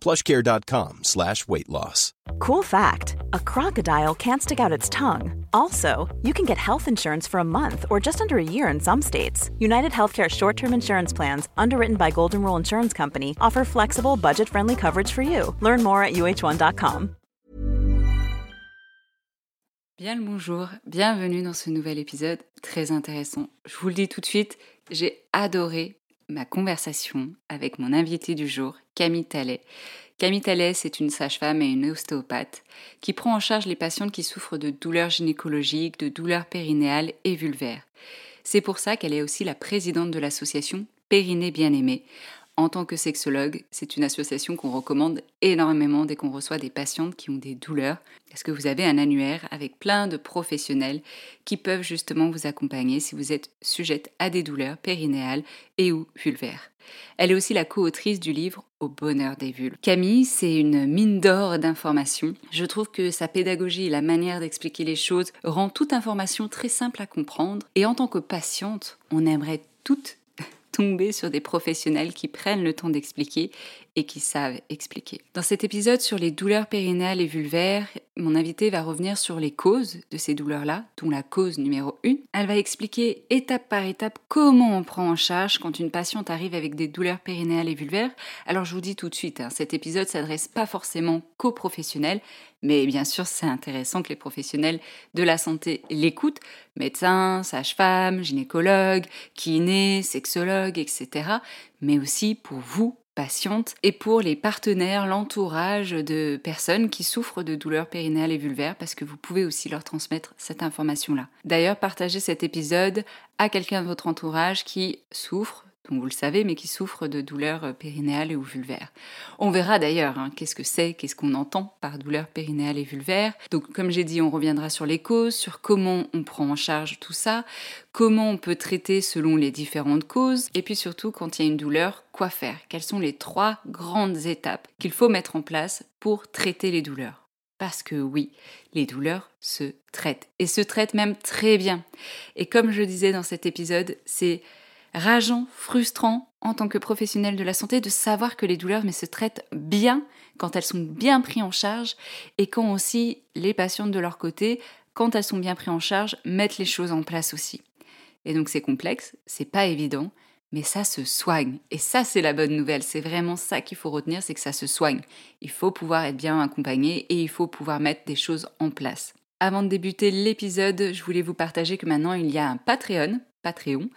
plushcare.com slash weight loss. Cool fact a crocodile can't stick out its tongue. Also, you can get health insurance for a month or just under a year in some states. United Healthcare short term insurance plans, underwritten by Golden Rule Insurance Company, offer flexible, budget friendly coverage for you. Learn more at uh1.com. Bien le bonjour, bienvenue dans ce nouvel épisode très intéressant. Je vous le dis tout de suite, j'ai adoré ma conversation avec mon invité du jour, Camille Tallet. Camille Tallet, c'est une sage-femme et une ostéopathe qui prend en charge les patientes qui souffrent de douleurs gynécologiques, de douleurs périnéales et vulvaires. C'est pour ça qu'elle est aussi la présidente de l'association Périnée Bien-Aimée, en tant que sexologue, c'est une association qu'on recommande énormément dès qu'on reçoit des patientes qui ont des douleurs, parce que vous avez un annuaire avec plein de professionnels qui peuvent justement vous accompagner si vous êtes sujette à des douleurs périnéales et ou vulvaires. Elle est aussi la co-autrice du livre Au bonheur des vulves. Camille, c'est une mine d'or d'informations. Je trouve que sa pédagogie et la manière d'expliquer les choses rend toute information très simple à comprendre. Et en tant que patiente, on aimerait toutes tomber sur des professionnels qui prennent le temps d'expliquer et qui savent expliquer. Dans cet épisode sur les douleurs périnéales et vulvaires, mon invité va revenir sur les causes de ces douleurs-là, dont la cause numéro 1. Elle va expliquer étape par étape comment on prend en charge quand une patiente arrive avec des douleurs périnéales et vulvaires. Alors je vous dis tout de suite, hein, cet épisode s'adresse pas forcément qu'aux professionnels, mais bien sûr c'est intéressant que les professionnels de la santé l'écoutent, médecins, sages-femmes, gynécologues, kinés, sexologues, etc. Mais aussi pour vous, et pour les partenaires, l'entourage de personnes qui souffrent de douleurs périnéales et vulvaires parce que vous pouvez aussi leur transmettre cette information-là. D'ailleurs, partagez cet épisode à quelqu'un de votre entourage qui souffre donc vous le savez, mais qui souffre de douleurs périnéales ou vulvaires. On verra d'ailleurs hein, qu'est-ce que c'est, qu'est-ce qu'on entend par douleurs périnéales et vulvaires. Donc comme j'ai dit, on reviendra sur les causes, sur comment on prend en charge tout ça, comment on peut traiter selon les différentes causes, et puis surtout quand il y a une douleur, quoi faire? Quelles sont les trois grandes étapes qu'il faut mettre en place pour traiter les douleurs? Parce que oui, les douleurs se traitent et se traitent même très bien. Et comme je disais dans cet épisode, c'est rageant, frustrant en tant que professionnel de la santé de savoir que les douleurs mais se traitent bien quand elles sont bien prises en charge et quand aussi les patientes de leur côté, quand elles sont bien prises en charge, mettent les choses en place aussi. Et donc c'est complexe, c'est pas évident, mais ça se soigne. Et ça c'est la bonne nouvelle, c'est vraiment ça qu'il faut retenir, c'est que ça se soigne. Il faut pouvoir être bien accompagné et il faut pouvoir mettre des choses en place. Avant de débuter l'épisode, je voulais vous partager que maintenant il y a un Patreon Patreon.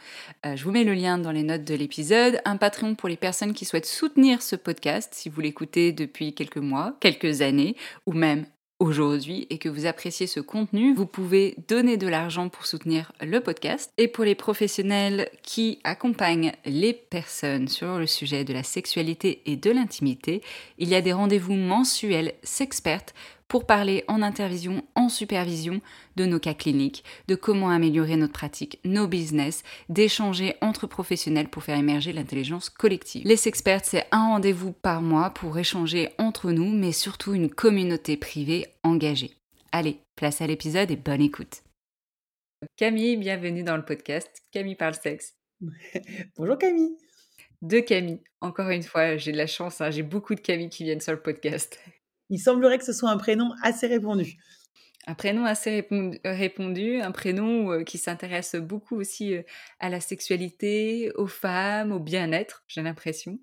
Euh, je vous mets le lien dans les notes de l'épisode. Un Patreon pour les personnes qui souhaitent soutenir ce podcast, si vous l'écoutez depuis quelques mois, quelques années, ou même aujourd'hui et que vous appréciez ce contenu, vous pouvez donner de l'argent pour soutenir le podcast. Et pour les professionnels qui accompagnent les personnes sur le sujet de la sexualité et de l'intimité, il y a des rendez-vous mensuels s'expertes pour parler en intervision, en supervision de nos cas cliniques, de comment améliorer notre pratique, nos business, d'échanger entre professionnels pour faire émerger l'intelligence collective. Les experts, c'est un rendez-vous par mois pour échanger entre nous, mais surtout une communauté privée engagée. Allez, place à l'épisode et bonne écoute. Camille, bienvenue dans le podcast. Camille parle sexe. Bonjour Camille. De Camille. Encore une fois, j'ai de la chance, hein, j'ai beaucoup de Camille qui viennent sur le podcast il semblerait que ce soit un prénom assez répandu. Un prénom assez répondu, un prénom euh, qui s'intéresse beaucoup aussi euh, à la sexualité, aux femmes, au bien-être, j'ai l'impression.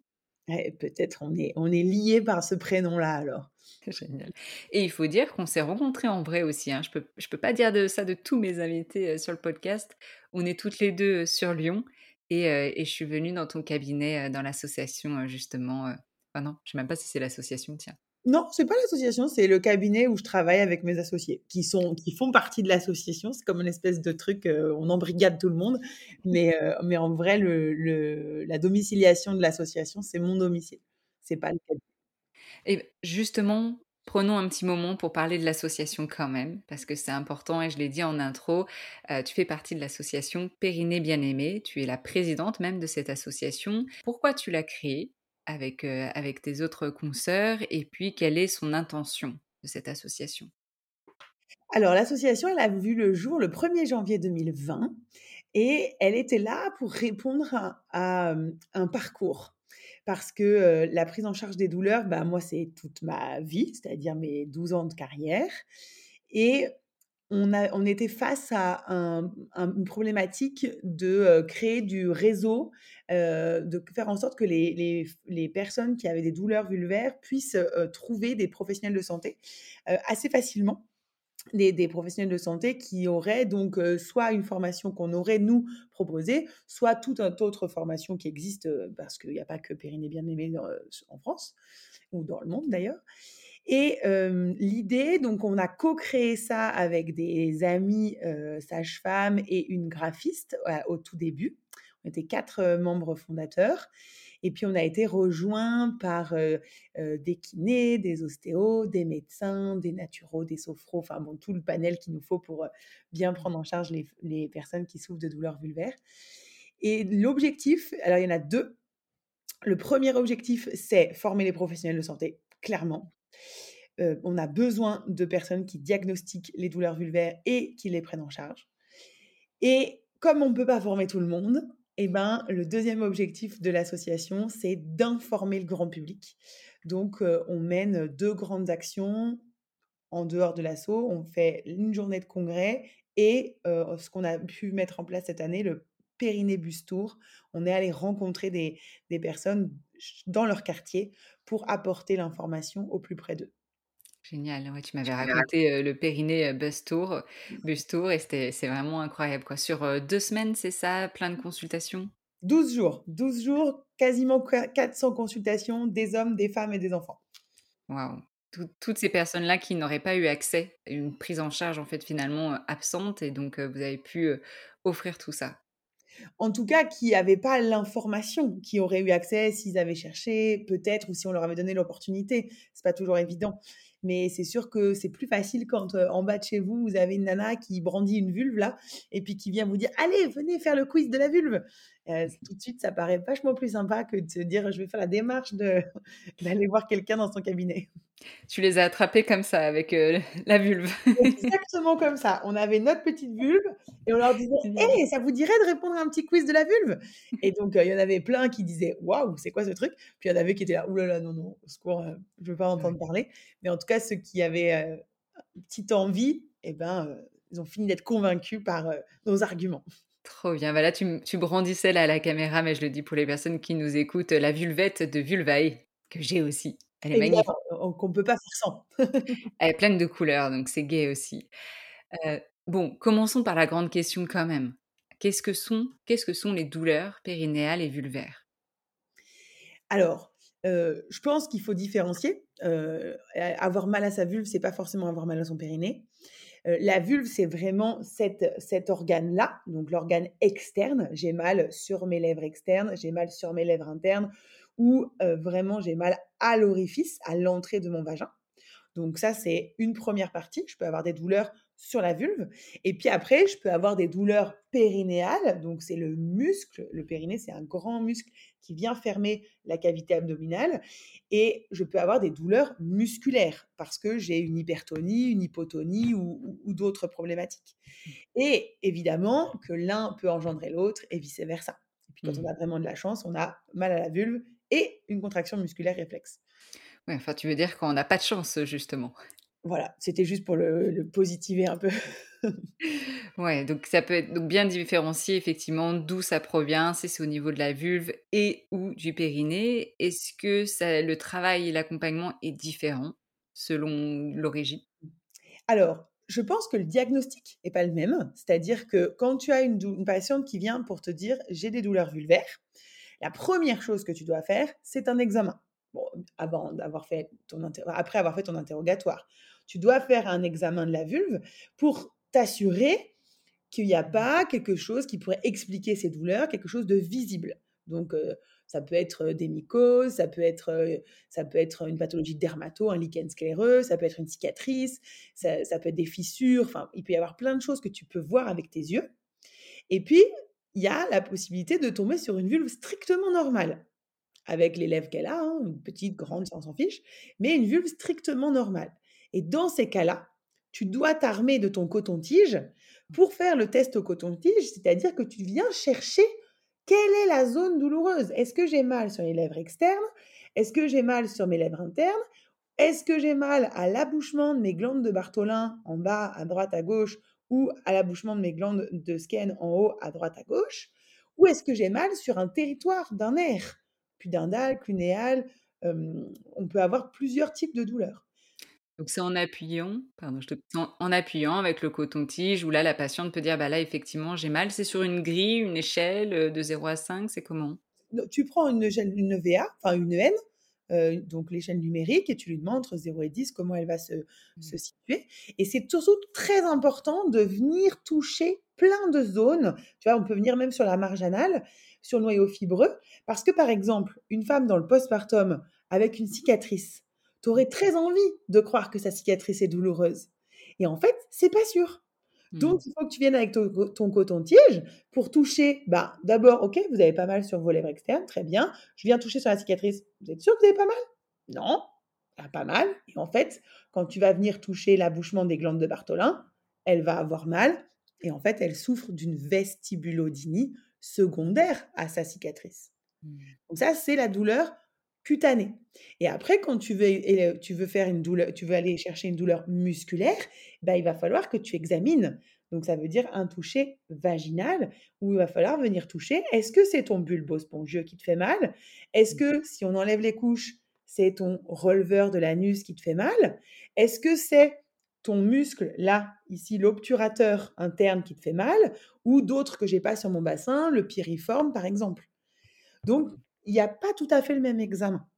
Peut-être on est, on est lié par ce prénom-là alors. Génial. Et il faut dire qu'on s'est rencontrés en vrai aussi. Hein. Je peux, je peux pas dire de ça de tous mes invités euh, sur le podcast. On est toutes les deux sur Lyon et, et je suis venue dans ton cabinet, dans l'association justement. Enfin non, je sais même pas si c'est l'association, tiens. Non, c'est pas l'association, c'est le cabinet où je travaille avec mes associés, qui sont, qui font partie de l'association. C'est comme une espèce de truc, euh, on embrigade tout le monde, mais, euh, mais en vrai, le, la domiciliation de l'association, c'est mon domicile. C'est pas le cabinet. Et justement, prenons un petit moment pour parler de l'association quand même, parce que c'est important et je l'ai dit en intro, euh, tu fais partie de l'association Périnée Bien-Aimée, tu es la présidente même de cette association. Pourquoi tu l'as créée? Avec, avec tes autres consoeurs et puis quelle est son intention de cette association? Alors l'association, elle a vu le jour le 1er janvier 2020 et elle était là pour répondre à, un parcours. Parce que la prise en charge des douleurs, bah, moi, c'est toute ma vie, c'est-à-dire mes 12 ans de carrière. Et on, était face à une problématique de créer du réseau, de faire en sorte que les, personnes qui avaient des douleurs vulvaires puissent trouver des professionnels de santé assez facilement. Des, professionnels de santé qui auraient donc soit une formation qu'on aurait nous proposée, soit toute autre formation qui existe, parce qu'il n'y a pas que Périnée bien aimé en France, ou dans le monde d'ailleurs. Et l'idée, donc on a co-créé ça avec des amis sages-femmes et une graphiste au tout début. On était quatre membres fondateurs. Et puis on a été rejoints par des kinés, des ostéos, des médecins, des naturaux, des sophros, enfin bon, tout le panel qu'il nous faut pour bien prendre en charge les, les personnes qui souffrent de douleurs vulvaires. Et l'objectif, alors il y en a deux. Le premier objectif, c'est former les professionnels de santé, clairement on a besoin de personnes qui diagnostiquent les douleurs vulvaires et qui les prennent en charge. Et comme on ne peut pas former tout le monde, eh ben, le deuxième objectif de l'association, c'est d'informer le grand public. Donc, on mène deux grandes actions en dehors de l'assaut. On fait une journée de congrès et ce qu'on a pu mettre en place cette année, le Périnée Bus Tour. On est allé rencontrer des, des personnes dans leur quartier pour apporter l'information au plus près d'eux. Génial, ouais, tu m'avais raconté le Périnée Bus Tour, Bus Tour et c'est vraiment incroyable. Quoi. Sur deux semaines, c'est ça, plein de consultations? 12 jours, 12 jours, quasiment 400 consultations, des hommes, des femmes et des enfants. Waouh, toutes ces personnes-là qui n'auraient pas eu accès à une prise en charge en fait finalement absente et donc vous avez pu offrir tout ça en tout cas, qui n'avaient pas l'information, qui auraient eu accès s'ils avaient cherché, peut-être, ou si on leur avait donné l'opportunité. C'est pas toujours évident. Mais c'est sûr que c'est plus facile quand en bas de chez vous, vous avez une nana qui brandit une vulve là, et puis qui vient vous dire Allez, venez faire le quiz de la vulve. tout de suite, ça paraît vachement plus sympa que de se dire Je vais faire la démarche d'aller voir quelqu'un dans son cabinet. Tu les as attrapés comme ça, avec la vulve. Exactement comme ça. On avait notre petite vulve et on leur disait Hé, ça vous dirait de répondre à un petit quiz de la vulve? Et donc, il y en avait plein qui disaient Waouh, c'est quoi ce truc? Puis il y en avait qui étaient là Ouh là là, non, non, au secours, je ne veux pas entendre parler. Mais en tout cas, ceux qui avaient une petite envie, eh ben, ils ont fini d'être convaincus par nos arguments. Trop bien. Bah là, tu, tu brandissais là à la caméra, mais je le dis pour les personnes qui nous écoutent, la vulvette de Vulvae, que j'ai aussi. Elle est magnifique. Qu'on ne peut pas faire sans. Elle est pleine de couleurs, donc c'est gai aussi. bon, commençons par la grande question quand même. Qu'est-ce que sont, qu'est-ce que sont les douleurs périnéales et vulvaires? Alors, je pense qu'il faut différencier. avoir mal à sa vulve, c'est pas forcément avoir mal à son périnée. la vulve, c'est vraiment cet organe-là, donc l'organe externe. J'ai mal sur mes lèvres externes, j'ai mal sur mes lèvres internes, ou vraiment j'ai mal à l'orifice, à l'entrée de mon vagin. Donc ça, c'est une première partie. Je peux avoir des douleurs sur la vulve. Et puis après, je peux avoir des douleurs périnéales. Donc c'est le muscle. Le périnée, c'est un grand muscle qui vient fermer la cavité abdominale. Et je peux avoir des douleurs musculaires parce que j'ai une hypertonie, une hypotonie ou, d'autres problématiques. Et évidemment que l'un peut engendrer l'autre et vice-versa. Et puis quand on mmh. a vraiment de la chance, on a mal à la vulve et une contraction musculaire réflexe. Ouais, enfin, tu veux dire qu'on n'a pas de chance, justement. Voilà, c'était juste pour le, positiver un peu. ouais, donc ça peut être donc bien différencié effectivement d'où ça provient, si c'est au niveau de la vulve et ou du périnée. Est-ce que ça, le travail et l'accompagnement est différent selon l'origine? Alors, je pense que le diagnostic n'est pas le même. C'est-à-dire que quand tu as une, une patiente qui vient pour te dire j'ai des douleurs vulvaires, la première chose que tu dois faire, c'est un examen avant d'avoir fait ton après avoir fait ton interrogatoire. Tu dois faire un examen de la vulve pour t'assurer qu'il n'y a pas quelque chose qui pourrait expliquer ces douleurs, quelque chose de visible. Donc, ça peut être des mycoses, ça peut être, ça peut être une pathologie dermato, un lichen scléreux, ça peut être une cicatrice, ça, ça, peut être des fissures. Enfin, il peut y avoir plein de choses que tu peux voir avec tes yeux. Et puis, il y a la possibilité de tomber sur une vulve strictement normale avec l'élève qu'elle a, hein, une petite, grande, sans s'en fiche, mais une vulve strictement normale. Et dans ces cas-là, tu dois t'armer de ton coton-tige pour faire le test au coton-tige, c'est-à-dire que tu viens chercher quelle est la zone douloureuse. Est-ce que j'ai mal sur les lèvres externes? Est-ce que j'ai mal sur mes lèvres internes? Est-ce que j'ai mal à l'abouchement de mes glandes de Bartholin en bas, à droite, à gauche, ou à l'abouchement de mes glandes de Skene en haut, à droite, à gauche Ou est-ce que j'ai mal sur un territoire d'un nerf pudendal, clunéal. on peut avoir plusieurs types de douleurs. Donc c'est en appuyant, pardon, je te... en, appuyant avec le coton-tige où là la patiente peut dire bah là effectivement j'ai mal. C'est sur une grille, une échelle de 0 à 5, c'est comment? Tu prends une, une VA, enfin une N, euh, donc l'échelle numérique, et tu lui demandes entre 0 et 10 comment elle va se, mmh. se situer. Et c'est surtout très important de venir toucher plein de zones. Tu vois, on peut venir même sur la marge anale sur le noyau fibreux. Parce que, par exemple, une femme dans le postpartum avec une cicatrice, tu aurais très envie de croire que sa cicatrice est douloureuse. Et en fait, c'est pas sûr. Donc, mmh. il faut que tu viennes avec ton, coton-tige pour toucher. Bah, d'abord, ok, vous avez pas mal sur vos lèvres externes, très bien. Je viens toucher sur la cicatrice. Vous êtes sûr que vous avez pas mal? Non, pas mal. Et en fait, quand tu vas venir toucher l'abouchement des glandes de Bartholin, elle va avoir mal. Et en fait, elle souffre d'une vestibulodynie, secondaire à sa cicatrice. Mmh. Donc ça, c'est la douleur cutanée. Et après, quand tu veux, tu veux faire une douleur, tu veux aller chercher une douleur musculaire, bah, il va falloir que tu examines. Donc ça veut dire un toucher vaginal où il va falloir venir toucher. Est-ce que c'est ton bulbe spongieux qui te fait mal? Est-ce mmh. que si on enlève les couches, c'est ton releveur de l'anus qui te fait mal? Est-ce que c'est ton muscle, là, ici, l'obturateur interne qui te fait mal, ou d'autres que j'ai pas sur mon bassin, le piriforme, par exemple? Donc, il n'y a pas tout à fait le même examen.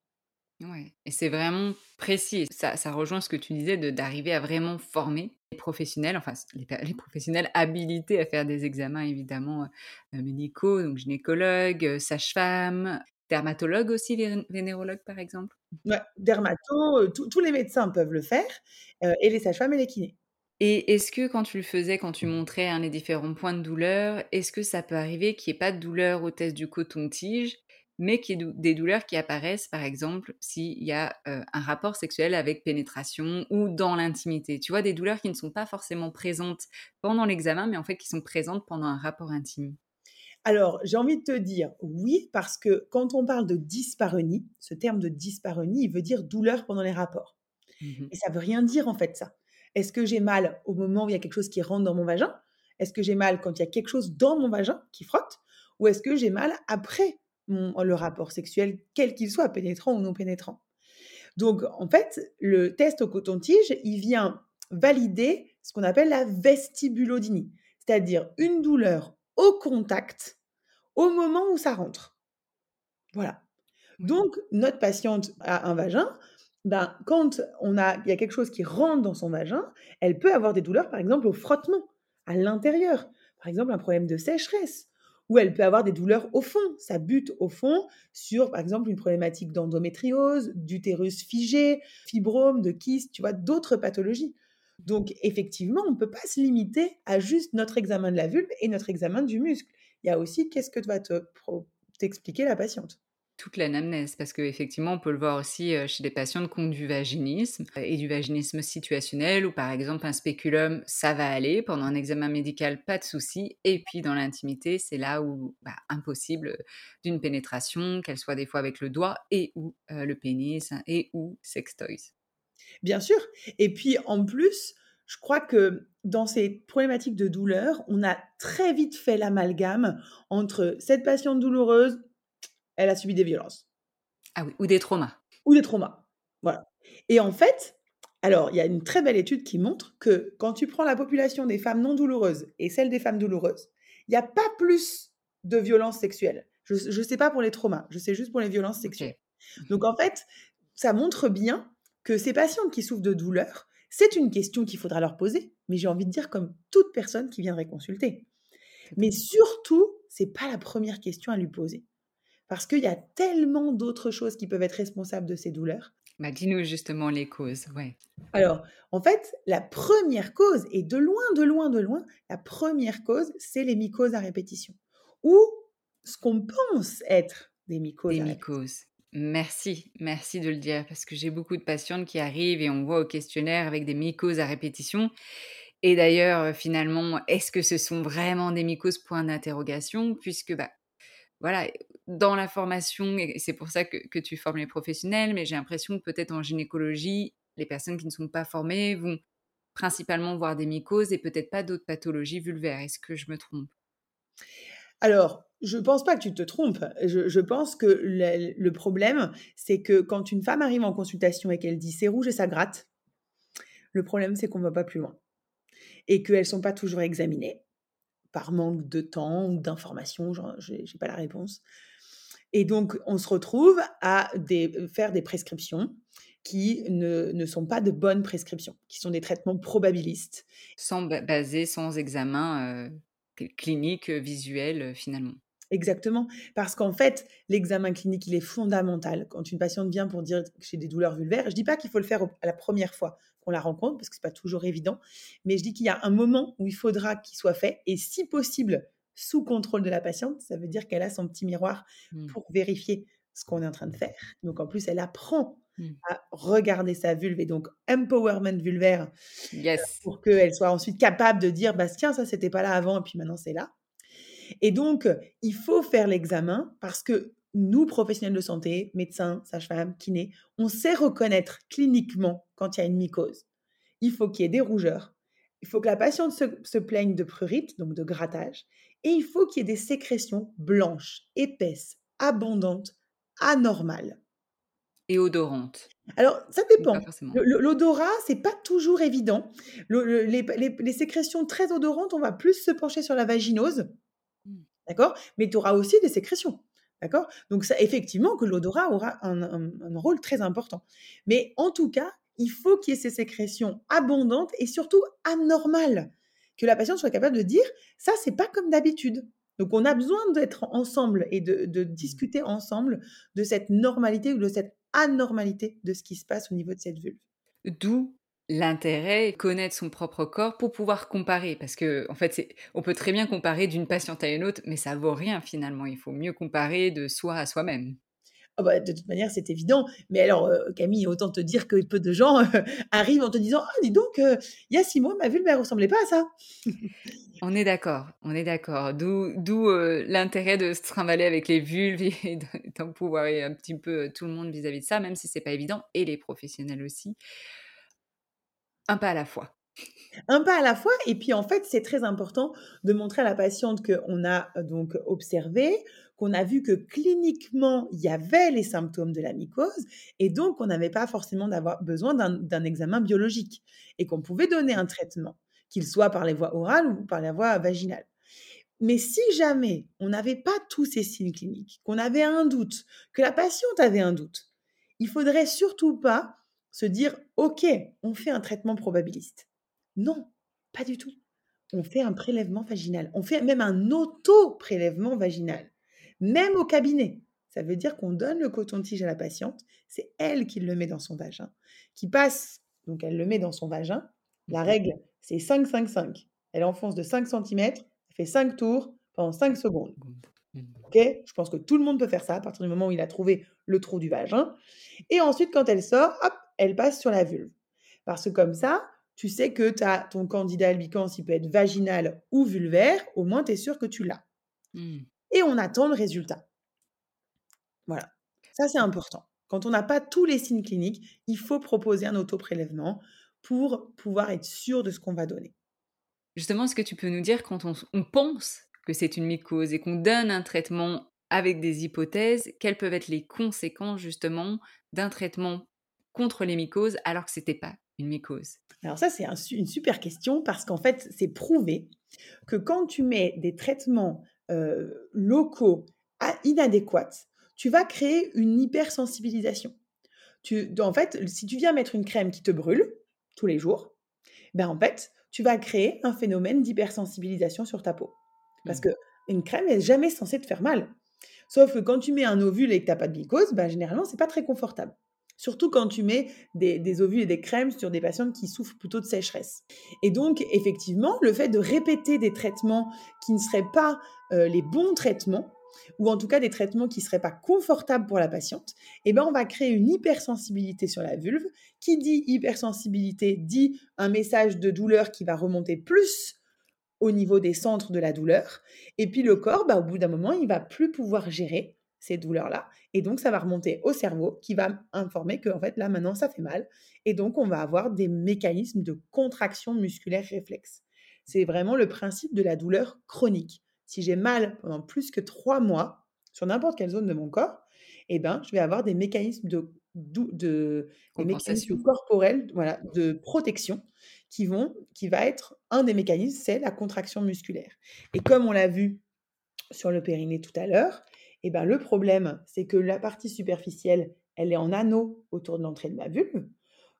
Ouais, et c'est vraiment précis. Ça, ça rejoint ce que tu disais d'arriver à vraiment former les professionnels, enfin les, professionnels habilités à faire des examens évidemment euh, médicaux, donc gynécologues, euh, sages-femmes, dermatologues aussi, vénérologues par exemple? Ouais, dermato, euh, tous les médecins peuvent le faire, et les sages-femmes et les kinés. Et est-ce que quand tu le faisais, quand tu montrais hein, les différents points de douleur, est-ce que ça peut arriver qu'il n'y ait pas de douleur au test du coton-tige, mais qu'il y ait des douleurs qui apparaissent, par exemple, s'il y a un rapport sexuel avec pénétration ou dans l'intimité Tu vois, des douleurs qui ne sont pas forcément présentes pendant l'examen, mais en fait qui sont présentes pendant un rapport intime. Alors, j'ai envie de te dire oui, parce que quand on parle de dyspareunie, ce terme de dyspareunie, il veut dire douleur pendant les rapports. Mmh Et ça veut rien dire en fait ça. Est-ce que j'ai mal au moment où il y a quelque chose qui rentre dans mon vagin? Est-ce que j'ai mal quand il y a quelque chose dans mon vagin qui frotte? Ou est-ce que j'ai mal après? Le rapport sexuel, quel qu'il soit, pénétrant ou non pénétrant Donc, en fait, le test au coton-tige, il vient valider ce qu'on appelle la vestibulodynie, c'est-à-dire une douleur au contact au moment où ça rentre. Voilà. Donc, notre patiente a un vagin, ben, quand on a, il y a quelque chose qui rentre dans son vagin, elle peut avoir des douleurs, par exemple, au frottement, à l'intérieur. Par exemple, un problème de sécheresse. Ou elle peut avoir des douleurs au fond. Ça bute au fond sur, par exemple, une problématique d'endométriose, d'utérus figé, fibrome, de kyste, tu vois, d'autres pathologies. Donc, effectivement, on ne peut pas se limiter à juste notre examen de la vulve et notre examen du muscle. Il y a aussi qu'est-ce que va t'expliquer la patiente toute l'anamnèse, parce qu'effectivement, on peut le voir aussi chez des patients qui ont du vaginisme et du vaginisme situationnel, où par exemple un spéculum, ça va aller, pendant un examen médical, pas de souci, et puis dans l'intimité, c'est là où bah, impossible d'une pénétration, qu'elle soit des fois avec le doigt et ou le pénis et ou sextoys. Bien sûr, et puis en plus, je crois que dans ces problématiques de douleur, on a très vite fait l'amalgame entre cette patiente douloureuse, elle a subi des violences. Ah oui, ou des traumas. Ou des traumas. Voilà. Et en fait, alors, il y a une très belle étude qui montre que quand tu prends la population des femmes non douloureuses et celle des femmes douloureuses, il n'y a pas plus de violences sexuelles. Je ne sais pas pour les traumas, je sais juste pour les violences sexuelles. Donc, en fait, ça montre bien que ces patientes qui souffrent de douleur, c'est une question qu'il faudra leur poser, mais j'ai envie de dire comme toute personne qui viendrait consulter. Mais surtout, c'est pas la première question à lui poser. Parce qu'il y a tellement d'autres choses qui peuvent être responsables de ces douleurs. Bah, Dis-nous justement les causes. Ouais. Alors, en fait, la première cause, et de loin, de loin, de loin, la première cause, c'est les mycoses à répétition. Ou ce qu'on pense être des mycoses. Des mycoses. Merci, merci de le dire, parce que j'ai beaucoup de patientes qui arrivent et on voit au questionnaire avec des mycoses à répétition. Et d'ailleurs, finalement, est-ce que ce sont vraiment des mycoses? Point d'interrogation, puisque bah, voilà, dans la formation, et c'est pour ça que, tu formes les professionnels, mais j'ai l'impression que peut-être en gynécologie, les personnes qui ne sont pas formées vont principalement voir des mycoses et peut-être pas d'autres pathologies vulvaires. Est-ce que je me trompe? Alors, je ne pense pas que tu te trompes. Je, pense que le, le problème, c'est que quand une femme arrive en consultation et qu'elle dit c'est rouge et ça gratte, le problème, c'est qu'on ne va pas plus loin. Et qu'elles ne sont pas toujours examinées par manque de temps ou d'informations, je n'ai pas la réponse. Et donc, on se retrouve à des, faire des prescriptions qui ne, ne, sont pas de bonnes prescriptions, qui sont des traitements probabilistes. Sans basés, sans examen euh, clinique, euh, visuel, euh, finalement. Exactement, parce qu'en fait, l'examen clinique, il est fondamental. Quand une patiente vient pour dire que j'ai des douleurs vulvaires, je ne dis pas qu'il faut le faire à la première fois qu'on la rencontre, parce que ce n'est pas toujours évident, mais je dis qu'il y a un moment où il faudra qu'il soit fait, et si possible, sous contrôle de la patiente, ça veut dire qu'elle a son petit miroir mmh. pour vérifier ce qu'on est en train de faire. Donc en plus, elle apprend mmh. à regarder sa vulve et donc empowerment vulvaire euh, pour qu'elle soit ensuite capable de dire bah tiens ça c'était pas là avant et puis maintenant c'est là. Et donc, il faut faire l'examen parce que nous, professionnels de santé, médecins, sages-femmes, kinés, on sait reconnaître cliniquement quand il y a une mycose. Il faut qu'il y ait des rougeurs. Il faut que la patiente se, plaigne de prurite, donc de grattage. Et il faut qu'il y ait des sécrétions blanches, épaisses, abondantes, anormales. Et odorantes. Alors, ça dépend. L'odorat, c'est pas toujours évident. les, sécrétions très odorantes, on va plus se pencher sur la vaginose. D'accord? Mais tu auras aussi des sécrétions. D'accord? Donc, ça, effectivement, que l'odorat aura un, rôle très important. Mais en tout cas, il faut qu'il y ait ces sécrétions abondantes et surtout anormales. Que la patiente soit capable de dire ça, c'est pas comme d'habitude. Donc, on a besoin d'être ensemble et de, de, discuter ensemble de cette normalité ou de cette anormalité de ce qui se passe au niveau de cette vulve. D'où l'intérêt connaître son propre corps pour pouvoir comparer parce que en fait on peut très bien comparer d'une patiente à une autre mais ça vaut rien finalement il faut mieux comparer de soi à soi-même ah bah, de toute manière c'est évident mais alors euh, Camille autant te dire que peu de gens euh, arrivent en te disant ah dis donc euh, il y a six mois ma vulve ne ressemblait pas à ça on est d'accord on est d'accord d'où l'intérêt de se trimballer avec les vulves et d'en pouvoir un petit peu tout le monde vis-à-vis -vis de ça même si c'est pas évident et les professionnels aussi un pas à la fois. Un pas à la fois. Et puis, en fait, c'est très important de montrer à la patiente qu'on a donc observé, qu'on a vu que cliniquement, il y avait les symptômes de la mycose et donc on n'avait pas forcément d'avoir besoin d'un examen biologique et qu'on pouvait donner un traitement, qu'il soit par les voies orales ou par la voie vaginale. Mais si jamais on n'avait pas tous ces signes cliniques, qu'on avait un doute, que la patiente avait un doute, il faudrait surtout pas se dire OK, on fait un traitement probabiliste. Non, pas du tout. On fait un prélèvement vaginal. On fait même un auto-prélèvement vaginal, même au cabinet. Ça veut dire qu'on donne le coton-tige à la patiente, c'est elle qui le met dans son vagin, qui passe, donc elle le met dans son vagin. La règle, c'est 5-5-5. Elle enfonce de 5 cm, elle fait 5 tours pendant 5 secondes. Mmh. Ok? Je pense que tout le monde peut faire ça à partir du moment où il a trouvé le trou du vagin. Et ensuite, quand elle sort, hop, elle passe sur la vulve. Parce que comme ça, tu sais que as ton candidat albicans, il peut être vaginal ou vulvaire, au moins tu es sûr que tu l'as. Mmh. Et on attend le résultat. Voilà. Ça, c'est important. Quand on n'a pas tous les signes cliniques, il faut proposer un autoprélèvement pour pouvoir être sûr de ce qu'on va donner. Justement, est-ce que tu peux nous dire quand on, pense que c'est une mycose et qu'on donne un traitement avec des hypothèses, quelles peuvent être les conséquences justement d'un traitement contre les mycoses alors que ce n'était pas une mycose? Alors ça, c'est une super question parce qu'en fait, c'est prouvé que quand tu mets des traitements euh, locaux inadéquats, tu vas créer une hypersensibilisation. Tu, en fait, si tu viens mettre une crème qui te brûle tous les jours, ben en fait, tu vas créer un phénomène d'hypersensibilisation sur ta peau. Parce mmh. que une crème n'est jamais censée te faire mal. Sauf que quand tu mets un ovule et que tu n'as pas de mycose, ben, généralement, c'est pas très confortable. Surtout quand tu mets des, ovules et des crèmes sur des patientes qui souffrent plutôt de sécheresse. Et donc, effectivement, le fait de répéter des traitements qui ne seraient pas euh, les bons traitements, ou en tout cas des traitements qui ne seraient pas confortables pour la patiente, eh ben on va créer une hypersensibilité sur la vulve. Qui dit hypersensibilité dit un message de douleur qui va remonter plus au niveau des centres de la douleur. Et puis le corps, bah, au bout d'un moment, il va plus pouvoir gérer ces douleurs-là. Et donc, ça va remonter au cerveau qui va informer que, en fait, là, maintenant, ça fait mal. Et donc, on va avoir des mécanismes de contraction musculaire réflexe. C'est vraiment le principe de la douleur chronique. Si j'ai mal pendant plus que trois mois sur n'importe quelle zone de mon corps, eh ben, je vais avoir des mécanismes de, de, mécanismes corporels, voilà, de protection qui vont, qui va être un des mécanismes, c'est la contraction musculaire. Et comme on l'a vu sur le périnée tout à l'heure, eh ben, le problème, c'est que la partie superficielle, elle est en anneau autour de l'entrée de ma vulve.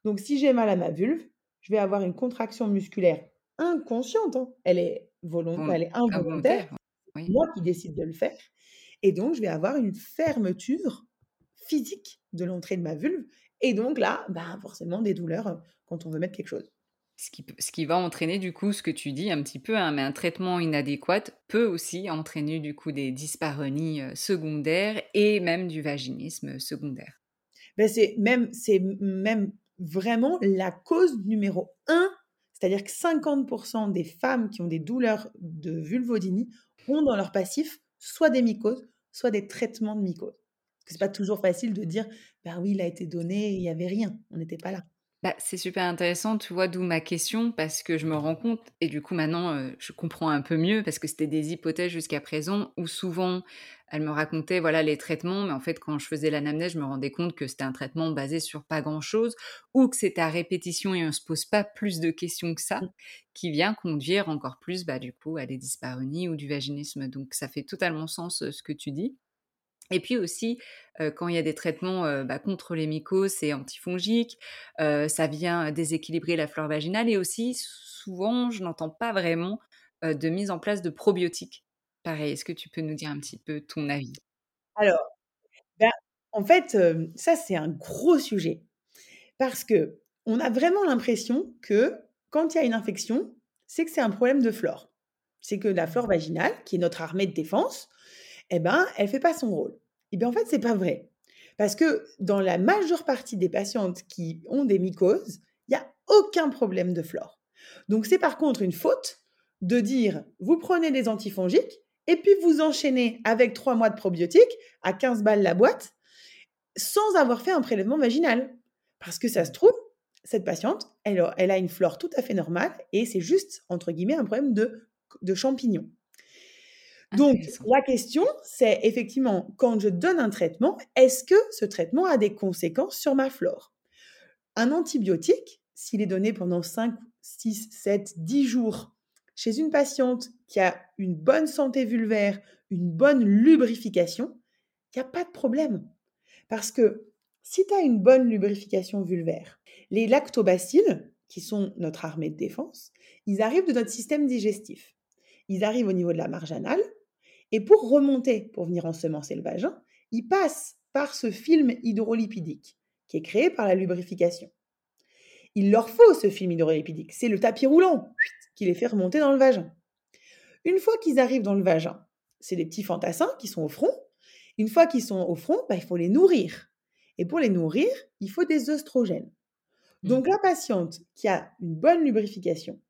Donc, si j'ai mal à ma vulve, je vais avoir une contraction musculaire inconsciente. Hein. Elle est volontaire, elle est involontaire. Moi qui décide de le faire. Et donc, je vais avoir une fermeture physique de l'entrée de ma vulve. Et donc là, bah, forcément, des douleurs quand on veut mettre quelque chose. Ce qui, va entraîner du coup ce que tu dis un petit peu, hein, mais un traitement inadéquat peut aussi entraîner du coup des dyspareunies euh, secondaires et même du vaginisme secondaire. Ben c'est même, c'est même vraiment la cause numéro un, c'est-à-dire que 50% des femmes qui ont des douleurs de vulvodynie ont dans leur passif soit des mycoses, soit des traitements de mycoses. C'est pas toujours facile de dire, bah oui, il a été donné, il n'y avait rien, on n'était pas là. Bah, c'est super intéressant, tu vois, d'où ma question, parce que je me rends compte, et du coup maintenant euh, je comprends un peu mieux, parce que c'était des hypothèses jusqu'à présent, où souvent elle me racontait voilà les traitements, mais en fait quand je faisais l'anamnèse, je me rendais compte que c'était un traitement basé sur pas grand-chose, ou que c'était à répétition et on se pose pas plus de questions que ça, mmh. qui vient conduire encore plus, bah, du coup, à des dyspareunies ou du vaginisme. Donc ça fait totalement sens euh, ce que tu dis. Et puis aussi, quand il y a des traitements bah, contre les mycoses et antifongiques, ça vient déséquilibrer la flore vaginale. Et aussi, souvent, je n'entends pas vraiment de mise en place de probiotiques. Pareil, est-ce que tu peux nous dire un petit peu ton avis? Alors, ben, en fait, ça, c'est un gros sujet. Parce que on a vraiment l'impression que quand il y a une infection, c'est que c'est un problème de flore. C'est que la flore vaginale, qui est notre armée de défense, eh ben, elle fait pas son rôle. Eh bien, en fait, c'est pas vrai. Parce que dans la majeure partie des patientes qui ont des mycoses, il n'y a aucun problème de flore. Donc, c'est par contre une faute de dire vous prenez des antifongiques et puis vous enchaînez avec trois mois de probiotiques à 15 balles la boîte sans avoir fait un prélèvement vaginal. Parce que ça se trouve, cette patiente, elle, a une flore tout à fait normale et c'est juste, entre guillemets, un problème de champignons. Donc, la question, c'est effectivement, quand je donne un traitement, est-ce que ce traitement a des conséquences sur ma flore? Un antibiotique, s'il est donné pendant 5, 6, 7, 10 jours chez une patiente qui a une bonne santé vulvaire, une bonne lubrification, il n'y a pas de problème. Parce que si tu as une bonne lubrification vulvaire, les lactobacilles, qui sont notre armée de défense, ils arrivent de notre système digestif. Ils arrivent au niveau de la marge anale, et pour remonter, pour venir ensemencer le vagin, ils passent par ce film hydrolipidique qui est créé par la lubrification. Il leur faut ce film hydrolipidique, c'est le tapis roulant qui les fait remonter dans le vagin. Une fois qu'ils arrivent dans le vagin, c'est des petits fantassins qui sont au front. Une fois qu'ils sont au front, bah, il faut les nourrir. Et pour les nourrir, il faut des œstrogènes. Donc mmh. la patiente qui a une bonne lubrification,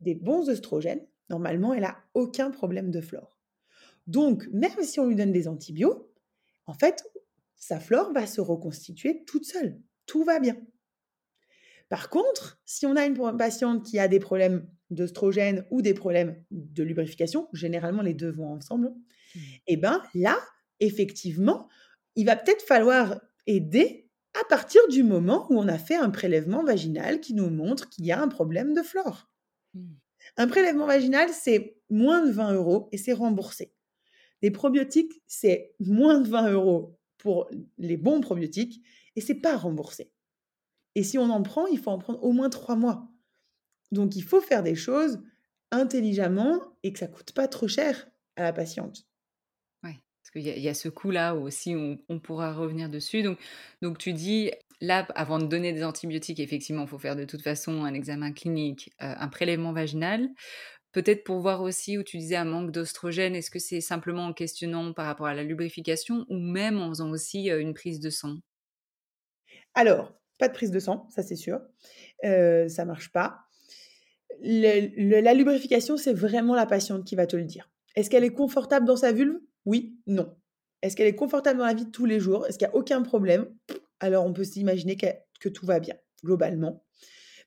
des bons œstrogènes, normalement, elle n'a aucun problème de flore. Donc, même si on lui donne des antibiotiques, en fait, sa flore va se reconstituer toute seule. Tout va bien. Par contre, si on a une patiente qui a des problèmes d'œstrogène ou des problèmes de lubrification, généralement les deux vont ensemble, mmh. et eh ben là, effectivement, il va peut-être falloir aider à partir du moment où on a fait un prélèvement vaginal qui nous montre qu'il y a un problème de flore. Mmh. Un prélèvement vaginal, c'est moins de 20 euros et c'est remboursé. Les probiotiques, c'est moins de 20 euros pour les bons probiotiques et c'est pas remboursé. Et si on en prend, il faut en prendre au moins trois mois. Donc il faut faire des choses intelligemment et que ça coûte pas trop cher à la patiente. Oui, parce qu'il y, a ce coup-là aussi, on, pourra revenir dessus. Donc, donc tu dis, là, avant de donner des antibiotiques, effectivement, il faut faire de toute façon un examen clinique, euh, un prélèvement vaginal. Peut-être pour voir aussi où tu disais un manque d'ostrogène, est-ce que c'est simplement en questionnant par rapport à la lubrification ou même en faisant aussi une prise de sang? Alors, pas de prise de sang, ça c'est sûr. Ça marche pas. la lubrification, c'est vraiment la patiente qui va te le dire. Est-ce qu'elle est confortable dans sa vulve? Oui, non. Est-ce qu'elle est confortable dans la vie de tous les jours? Est-ce qu'il n'y a aucun problème? Alors on peut s'imaginer que tout va bien, globalement.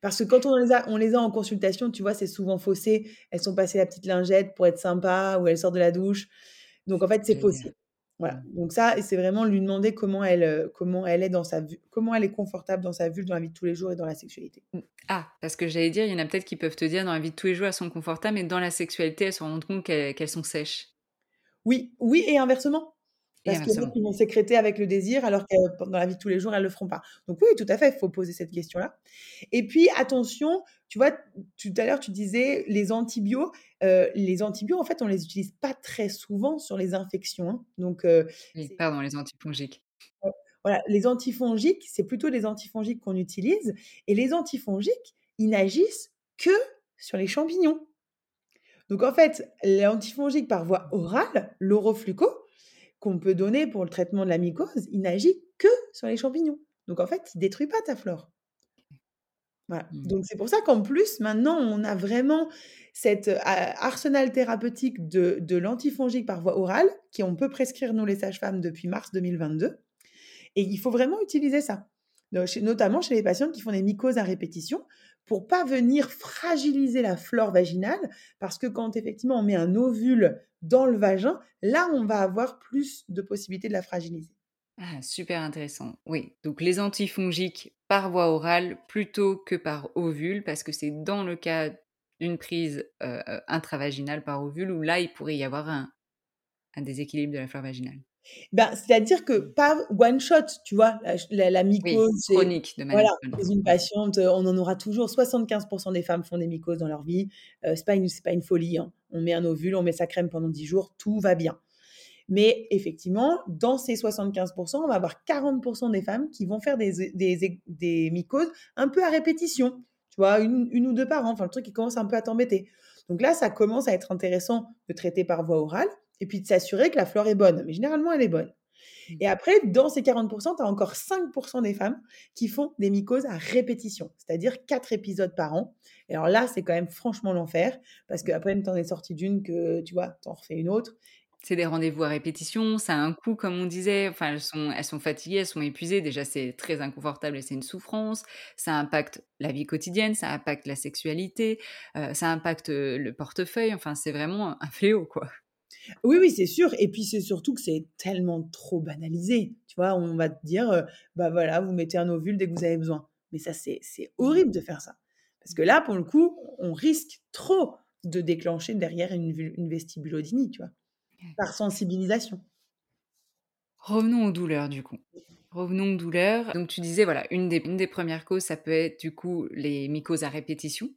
Parce que quand on les a, on les a en consultation, tu vois, c'est souvent faussé. Elles sont passées la petite lingette pour être sympa ou elles sortent de la douche. Donc en fait, c'est faussé. Voilà. Mmh. Donc ça, c'est vraiment lui demander comment elle, euh, comment elle est dans sa comment elle est confortable dans sa vulve dans la vie de tous les jours et dans la sexualité. Mmh. Ah, parce que j'allais dire, il y en a peut-être qui peuvent te dire dans la vie de tous les jours elles sont confortables, mais dans la sexualité elles se rendent compte qu'elles sont sèches. Oui, oui et inversement. Parce qu'ils vont sécréter avec le désir, alors que dans la vie de tous les jours, elles ne le feront pas. Donc oui, tout à fait, il faut poser cette question-là. Et puis, attention, tu vois, tout à l'heure, tu disais les antibiotiques. Euh, les antibiotiques, en fait, on les utilise pas très souvent sur les infections. Hein. Donc, euh, oui, pardon, les antifongiques. Voilà, les antifongiques, c'est plutôt les antifongiques qu'on utilise. Et les antifongiques, ils n'agissent que sur les champignons. Donc, en fait, l'antifongique par voie orale, l'orofluco, qu'on peut donner pour le traitement de la mycose, il n'agit que sur les champignons. Donc en fait, il ne détruit pas ta flore. Voilà. Mmh. Donc c'est pour ça qu'en plus, maintenant, on a vraiment cet arsenal thérapeutique de, de l'antifongique par voie orale, qui on peut prescrire, nous les sages-femmes, depuis mars 2022. Et il faut vraiment utiliser ça, notamment chez les patients qui font des mycoses à répétition, pour pas venir fragiliser la flore vaginale, parce que quand effectivement on met un ovule dans le vagin, là on va avoir plus de possibilités de la fragiliser. Ah, super intéressant. Oui, donc les antifongiques par voie orale plutôt que par ovule, parce que c'est dans le cas d'une prise euh, euh, intravaginale par ovule où là il pourrait y avoir un déséquilibre de la flore vaginale. Ben, c'est-à-dire que pas one shot, tu vois, la, la, mycose. chronique, de manière Voilà, une patiente, on en aura toujours. 75% des femmes font des mycoses dans leur vie. Euh, c'est pas une, pas une folie. Hein. On met un ovule, on met sa crème pendant 10 jours, tout va bien. Mais effectivement, dans ces 75%, on va avoir 40% des femmes qui vont faire des, des, des mycoses un peu à répétition. Tu vois, une, une ou deux par an. Enfin, le truc qui commence un peu à t'embêter. Donc là, ça commence à être intéressant de traiter par voie orale et puis de s'assurer que la flore est bonne. Mais généralement, elle est bonne. Mmh. Et après, dans ces 40%, tu as encore 5% des femmes qui font des mycoses à répétition, c'est-à-dire 4 épisodes par an. Et alors là, c'est quand même franchement l'enfer, parce qu'après, tu en es sorti d'une que, tu vois, tu en refais une autre. C'est des rendez-vous à répétition, ça a un coût, comme on disait. Enfin, elles sont, elles sont fatiguées, elles sont épuisées. Déjà, c'est très inconfortable et c'est une souffrance. Ça impacte la vie quotidienne, ça impacte la sexualité, euh, ça impacte le portefeuille. Enfin, c'est vraiment un fléau, quoi. Oui, oui, c'est sûr. Et puis, c'est surtout que c'est tellement trop banalisé. Tu vois, on va te dire, euh, bah voilà, vous mettez un ovule dès que vous avez besoin. Mais ça, c'est, horrible de faire ça. Parce que là, pour le coup, on risque trop de déclencher derrière une une vestibulodynie, tu vois? Par sensibilisation. Revenons aux douleurs du coup. Revenons aux douleurs. Donc tu disais voilà, une des une des 1res causes, ça peut être du coup les mycoses à répétition.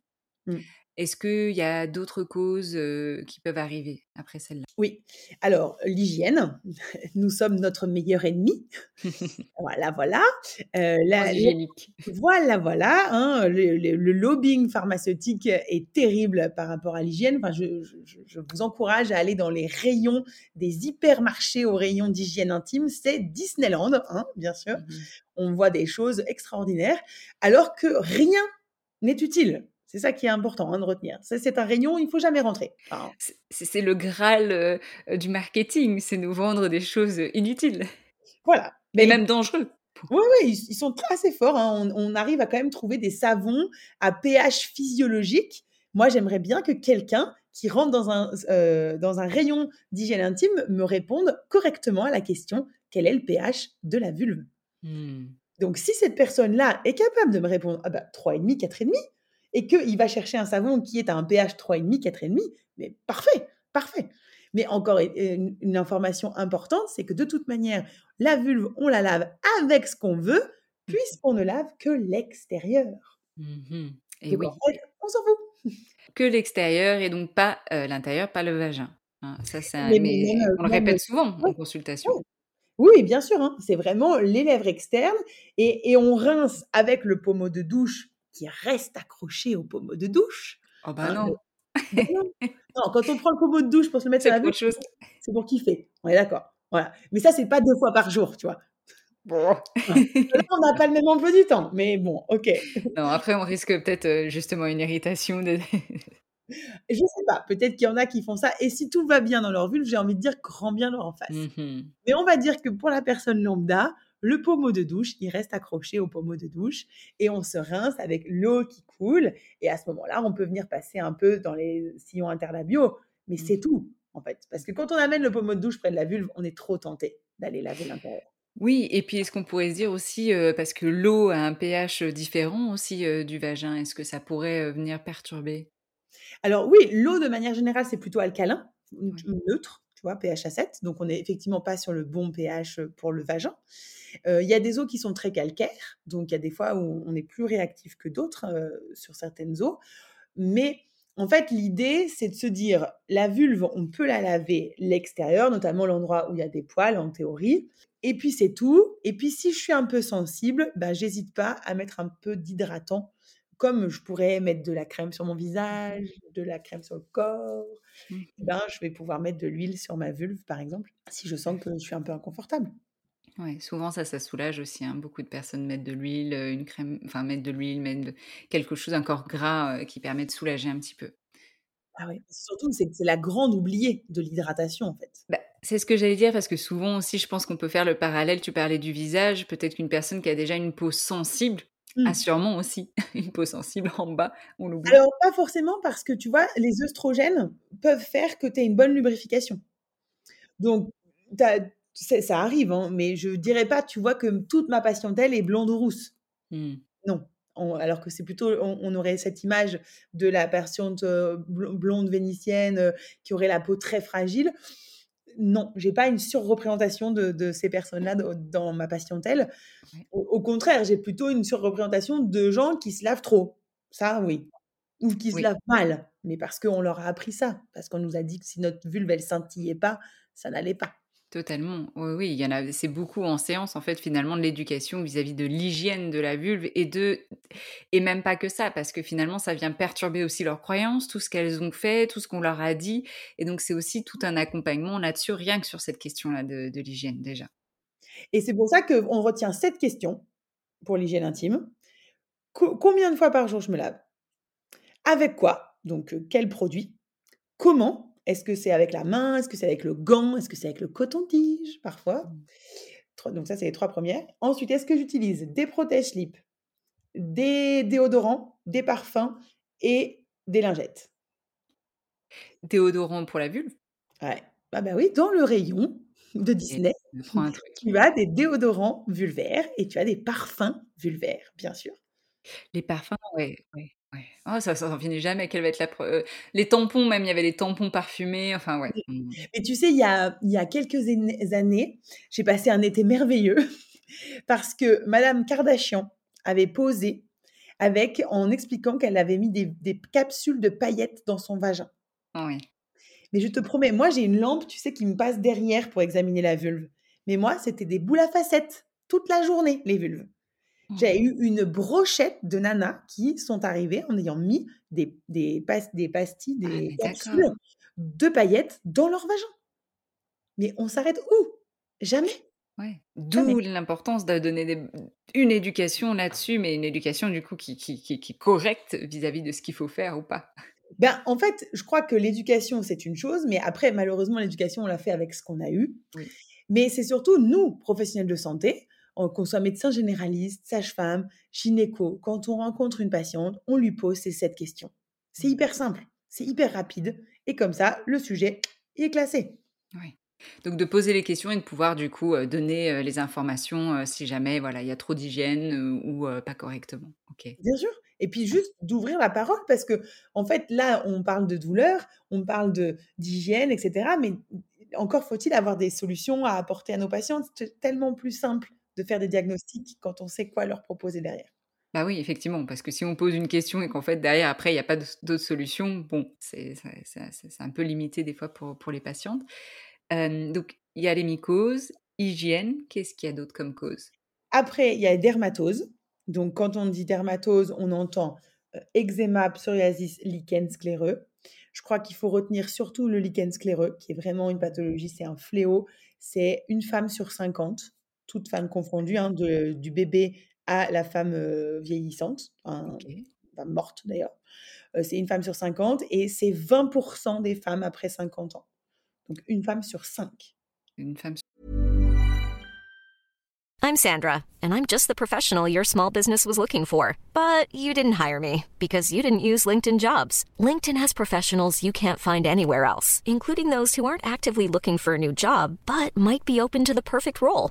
Mmh. Est-ce qu'il y a d'autres causes, qui peuvent arriver après celle-là? Oui. Alors l'hygiène, nous sommes notre meilleur ennemi. Voilà, voilà. La Hygiénique. voilà, voilà, hein, le le le lobbying pharmaceutique est terrible par rapport à l'hygiène. Enfin, je je je je vous encourage à aller dans les rayons des hypermarchés aux rayons d'hygiène intime, c'est Disneyland, hein, bien sûr. Mmh mh. On voit des choses extraordinaires, alors que rien n'est utile. C'est ça qui est important, hein, de retenir. C'est un rayon, il faut jamais rentrer. Enfin C'est le graal, heu, du marketing, c'est nous vendre des choses, heu, inutiles Voilà, et mais même dangereux. Oui, oui, ils sont assez forts, hein. On on arrive à quand même trouver des savons à pH physiologique. Moi, j'aimerais bien que quelqu'un qui rentre dans un dans un rayon d'hygiène intime me réponde correctement à la question: «Quel est le pH de la vulve?» Mmh. Donc si cette personne-là est capable de me répondre: «Ah bah 3,5-4,5» et qu'il va chercher un savon qui est à un pH 3,5-4,5, mais parfait, parfait. Mais encore une une information importante, c'est que de toute manière, la vulve, on la lave avec ce qu'on veut, Mmh mh. puisqu'on ne lave que l'extérieur. Mmh mh et oui. fait, on s'en fout. Que l'extérieur et donc pas, heu, l'intérieur, pas le vagin, hein. Ça, c'est Mais mais mais on le répète souvent en consultation. Oui, bien sûr, hein, c'est vraiment les lèvres externes et et on rince avec le pommeau de douche qui reste accroché au pommeau de douche, Oh bah hein, non! non. Non, quand on prend le pommeau de douche pour se le mettre sur C'est la autre c'est pour kiffer. On est d'accord? Voilà. Mais ça, c'est pas 2 fois par jour, tu vois? Bon. On n'a pas le même emploi du temps, mais bon, OK. Non, après on risque peut-être, heu, justement une irritation de Je sais pas, peut-être qu'il y en a qui font ça et si tout va bien dans leur vulve, j'ai envie de dire grand bien leur en fasse. Mmh mh. Mais on va dire que pour la personne lambda, le pommeau de douche, il reste accroché au pommeau de douche et on se rince avec l'eau qui coule et à ce moment-là, on peut venir passer un peu dans les sillons interlabiaux, mais Mmh. c'est tout, en fait. Parce que quand on amène le pommeau de douche près de la vulve, on est trop tenté d'aller laver l'intérieur. Oui et puis est-ce qu'on pourrait se dire aussi, heu, parce que l'eau a un pH, heu, différent aussi, heu, du vagin, est-ce que ça pourrait, venir perturber? Alors oui, l'eau de manière générale, c'est plutôt alcalin, neutre, tu vois? pH à 7, donc on est effectivement pas sur le bon pH, heu, pour le vagin. Heu, il y a des eaux qui sont très calcaires, donc il y a des fois où on est plus réactif que d'autres, heu, sur certaines eaux. Mais en fait, l'idée, c'est de se dire: «La vulve, on peut la laver l'extérieur, notamment l'endroit où il y a des poils en théorie et puis c'est tout et puis si je suis un peu sensible, bah, j'hésite pas à mettre un peu d'hydratant, comme je pourrais mettre de la crème sur mon Mmh mh. visage, de la crème sur le corps Mmh et mh. ben, je vais pouvoir mettre de l'huile sur ma vulve, par exemple, si je sens que je suis un peu inconfortable. Ouais, souvent ça, ça soulage aussi, hein. Beaucoup de personnes mettent de l'huile, une crème enfin mettent de l'huile, mettent de quelque chose encore gras, qui permet de soulager un petit peu. Ah ouais, surtout, c'est la grande oubliée de l'hydratation, en fait. Bah, c'est ce que j'allais dire parce que souvent aussi, je pense qu'on peut faire le parallèle, tu parlais du visage, peut-être qu'une personne qui a déjà une peau sensible a Mmh. sûrement aussi une peau sensible en bas, on l'oublie. Alors pas forcément parce que tu vois, les œstrogènes peuvent faire que tu aies une bonne lubrification. Donc ça arrive, hein, mais je dirais pas, tu vois, que toute ma patientèle est blonde ou rousse. Mmh. Non, on alors que c'est plutôt on on aurait cette image de la patiente, blonde vénitienne, qui aurait la peau très fragile. Non, j'ai pas une surreprésentation de de ces personnes-là dans ma patientèle. Au au contraire, j'ai plutôt une surreprésentation de gens qui se lavent trop. Ça, oui. Ou qui se lavent mal, mais parce qu'on leur a appris ça, parce qu'on nous a dit que si notre vulve, elle scintillait pas, ça n'allait pas. Totalement. Oui, oui, il y en a c'est beaucoup en séance, en fait, finalement, de l'éducation vis-à-vis de l'hygiène de la vulve et de et même pas que ça, parce que finalement, ça vient perturber aussi leurs croyances, tout ce qu'elles ont fait, tout ce qu'on leur a dit et donc c'est aussi tout un accompagnement là-dessus, rien que sur cette question-là de l'hygiène, déjà. Et c'est pour ça qu'on retient cette question pour l'hygiène intime. Co combien de fois par jour je me lave? Avec quoi? Donc heu, quel produit? Comment? Est-ce que c'est avec la main? Est-ce que c'est avec le gant? Est-ce que c'est avec le coton-tige, parfois? Mmh. 3 donc ça, c'est les 3 1res. Ensuite, est-ce que j'utilise des protège-slips, des déodorants, des parfums et des lingettes? Déodorant pour la vulve? Ouais. Ah bah oui, dans le rayon de Disney, un truc. tu as des déodorants vulvaires et tu as des parfums vulvaires, bien sûr. Les parfums, ouais, ouais. Ouais. Oh, ça ça finit jamais. Quelle va être la pre euh, les tampons même, il y avait les tampons parfumés, enfin ouais. Mmh. Et tu sais, il y a il y a quelques années, j'ai passé un été merveilleux parce que madame Kardashian avait posé avec en expliquant qu'elle avait mis des des capsules de paillettes dans son vagin. Oui. Mais je te promets, moi j'ai une lampe, tu sais, qui me passe derrière pour examiner la vulve. Mais moi, c'était des boules à facettes toute la journée, les vulves. J'ai eu une brochette de nanas qui sont arrivées en ayant mis des, des, des pastilles, Ah des capsules d'accord. de paillettes dans leur vagin. Mais on s'arrête où? Jamais. Ouais. D'où l'importance de donner des une éducation là-dessus, mais une éducation du coup qui qui qui qui est correcte vis-à-vis de ce qu'il faut faire ou pas. Ben, en fait, je crois que l'éducation, c'est une chose, mais après, malheureusement, l'éducation, on l'a fait avec ce qu'on a eu. Oui. Mais c'est surtout nous, professionnels de santé, qu'on soit médecin généraliste, sage-femme, gynéco, quand on rencontre une patiente, on lui pose ces sept questions. C'est Mmh. hyper simple, c'est hyper rapide, et comme ça, le sujet est classé. Oui. Donc de poser les questions et de pouvoir du coup, heu, donner, heu, les informations, heu, si jamais voilà, il y a trop d'hygiène, ou pas correctement. OK. Bien sûr. Et puis juste d'ouvrir la parole parce que, en fait, là, on parle de douleur, on parle de d'hygiène, etc. Mais encore faut-il avoir des solutions à apporter à nos patients. C'est tellement plus simple de faire des diagnostics quand on sait quoi leur proposer derrière. Bah oui, effectivement, parce que si on pose une question et qu'en fait derrière après il y a pas de d'autres solutions, bon, c'est un peu limité des fois pour pour les patientes. Donc il y a les mycoses, hygiène, qu'est-ce qu'il y a d'autre comme cause? Après, il y a les dermatoses. Donc, quand on dit dermatose, on entend euh, eczéma, psoriasis, lichen scléreux. Je crois qu'il faut retenir surtout le lichen scléreux, qui est vraiment une pathologie, c'est un fléau. C'est une femme sur 50, toute femme confondue, hein, de- du bébé à la femme euh, vieillissante, un- OK. femme morte d'ailleurs. Euh, c'est une femme sur 50 et c'est 20% des femmes après 50 ans. Donc, une femme sur 5. Une femme I'm Sandra, and I'm just the professional your small business was looking for. But you didn't hire me because you didn't use LinkedIn jobs. LinkedIn has professionals you can't find anywhere else, including those who aren't actively looking for a new job but might be open to the perfect role,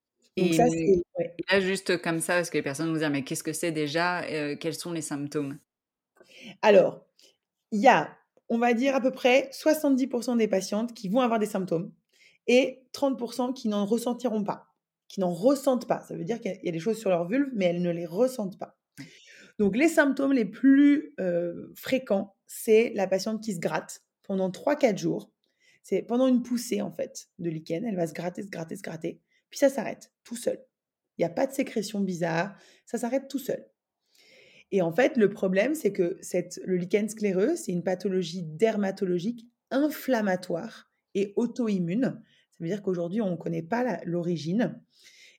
Et là, juste comme ça, parce que les personnes vont dire, mais qu'est-ce que c'est déjà euh, Quels sont les symptômes? Alors, il y a, on va dire, à peu près 70% des patientes qui vont avoir des symptômes et 30% qui n'en ressentiront pas, qui n'en ressentent pas. Ça veut dire qu'il y a des choses sur leur vulve, mais elles ne les ressentent pas. Donc, les symptômes les plus euh, fréquents, c'est la patiente qui se gratte pendant 3-4 jours. C'est pendant une poussée, en fait, de lichen. Elle va se gratter, se gratter, se gratter. Puis ça s'arrête tout seul. Il n'y a pas de sécrétion bizarre. Ça s'arrête tout seul. Et en fait, le problème, c'est que le lichen scléreux, c'est une pathologie dermatologique inflammatoire et auto-immune. Ça veut dire qu'aujourd'hui, on ne connaît pas l'origine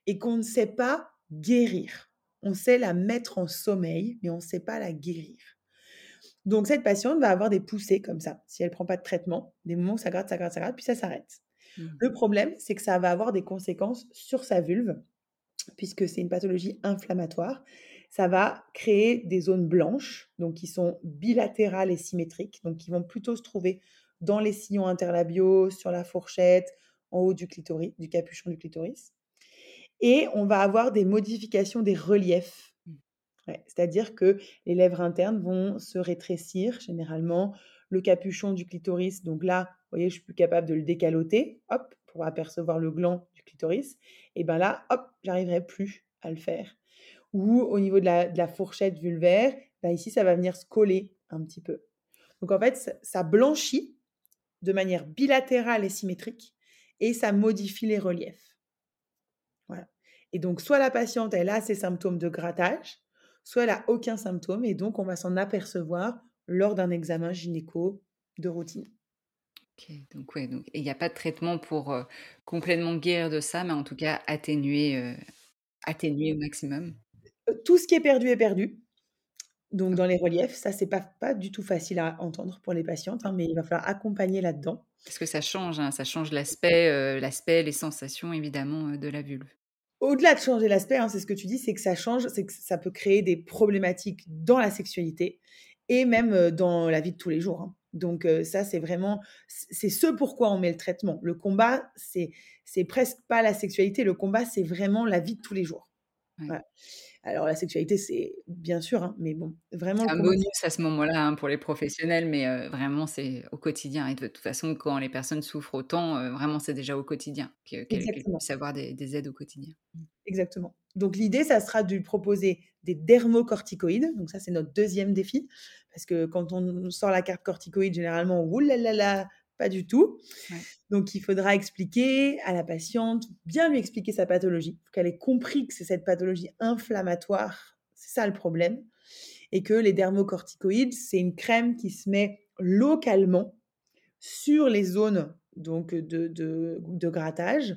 et qu'on ne sait pas guérir. On sait la mettre en sommeil, mais on ne sait pas la guérir. Donc, cette patiente va avoir des poussées comme ça, si elle ne prend pas de traitement, des moments où ça gratte, ça gratte, ça gratte, puis ça s'arrête. Mmh. Le problème, c'est que ça va avoir des conséquences sur sa vulve, puisque c'est une pathologie inflammatoire. Ça va créer des zones blanches, donc qui sont bilatérales et symétriques, donc qui vont plutôt se trouver dans les sillons interlabiaux, sur la fourchette, en haut du clitoris, du capuchon du clitoris. Et on va avoir des modifications des reliefs. Mmh. Ouais, C'est-à-dire que les lèvres internes vont se rétrécir généralement, le capuchon du clitoris, donc là, vous voyez, je suis plus capable de le décaloter, hop, pour apercevoir le gland du clitoris. Et bien là, hop, j'arriverai plus à le faire. Ou au niveau de la, fourchette vulvaire, ben ici, ça va venir se coller un petit peu. Donc en fait, ça, blanchit de manière bilatérale et symétrique et ça modifie les reliefs. Voilà. Et donc, soit la patiente, elle a ses symptômes de grattage, soit elle a aucun symptôme et donc on va s'en apercevoir lors d'un examen gynéco de routine. OK, donc ouais, donc il n'y a pas de traitement pour, heu, complètement guérir de ça, mais en tout cas atténuer, heu, atténuer au maximum? tout ce qui est perdu est perdu. Donc dans les reliefs, ça c'est pas pas du tout facile à entendre pour les patientes, hein, mais il va falloir accompagner là-dedans. Parce que ça change, hein, ça change l'aspect, l'aspect, les sensations évidemment, de la vulve. Au-delà de changer l'aspect, hein, c'est ce que tu dis, c'est que ça change, c'est que ça peut créer des problématiques dans la sexualité et même, dans la vie de tous les jours, hein. Donc ça, c'est vraiment c'est ce pourquoi on met le traitement. Le combat, c'est c'est presque pas la sexualité, le combat, c'est vraiment la vie de tous les jours. Ouais. Voilà. Alors la sexualité, c'est bien sûr, hein, mais bon, vraiment C'est un bonus à ce moment-là, hein, pour les professionnels, mais vraiment c'est au quotidien et de toute façon, quand les personnes souffrent autant, vraiment c'est déjà au quotidien que qu'elles puissent avoir des des aides au quotidien. Mmh. Exactement. Donc l'idée, ça sera de lui proposer des dermocorticoïdes. Donc ça, c'est notre deuxième défi. Parce que quand on sort la carte corticoïde, généralement, là, pas du tout. Ouais. Donc il faudra expliquer à la patiente, bien lui expliquer sa pathologie, qu'elle ait compris que c'est cette pathologie inflammatoire, c'est ça le problème, et que les dermocorticoïdes, c'est une crème qui se met localement sur les zones donc de, de, de grattage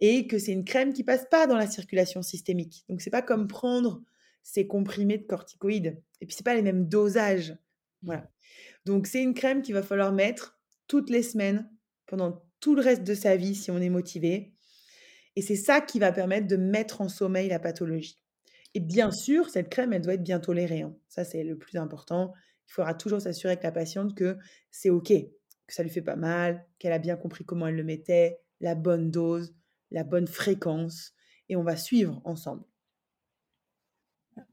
et que c'est une crème qui passe pas dans la circulation systémique. Donc c'est pas comme prendre ces comprimés de corticoïdes et puis c'est pas les mêmes dosages. Voilà. Donc c'est une crème qu'il va falloir mettre toutes les semaines pendant tout le reste de sa vie si on est motivé et c'est ça qui va permettre de mettre en sommeil la pathologie. Et bien sûr, cette crème, elle doit être bien tolérée. hein. Ça, c'est le plus important. Il faudra toujours s'assurer avec la patiente que c'est OK, que ça lui fait pas mal, qu'elle a bien compris comment elle le mettait, la bonne dose, la bonne fréquence, et on va suivre ensemble.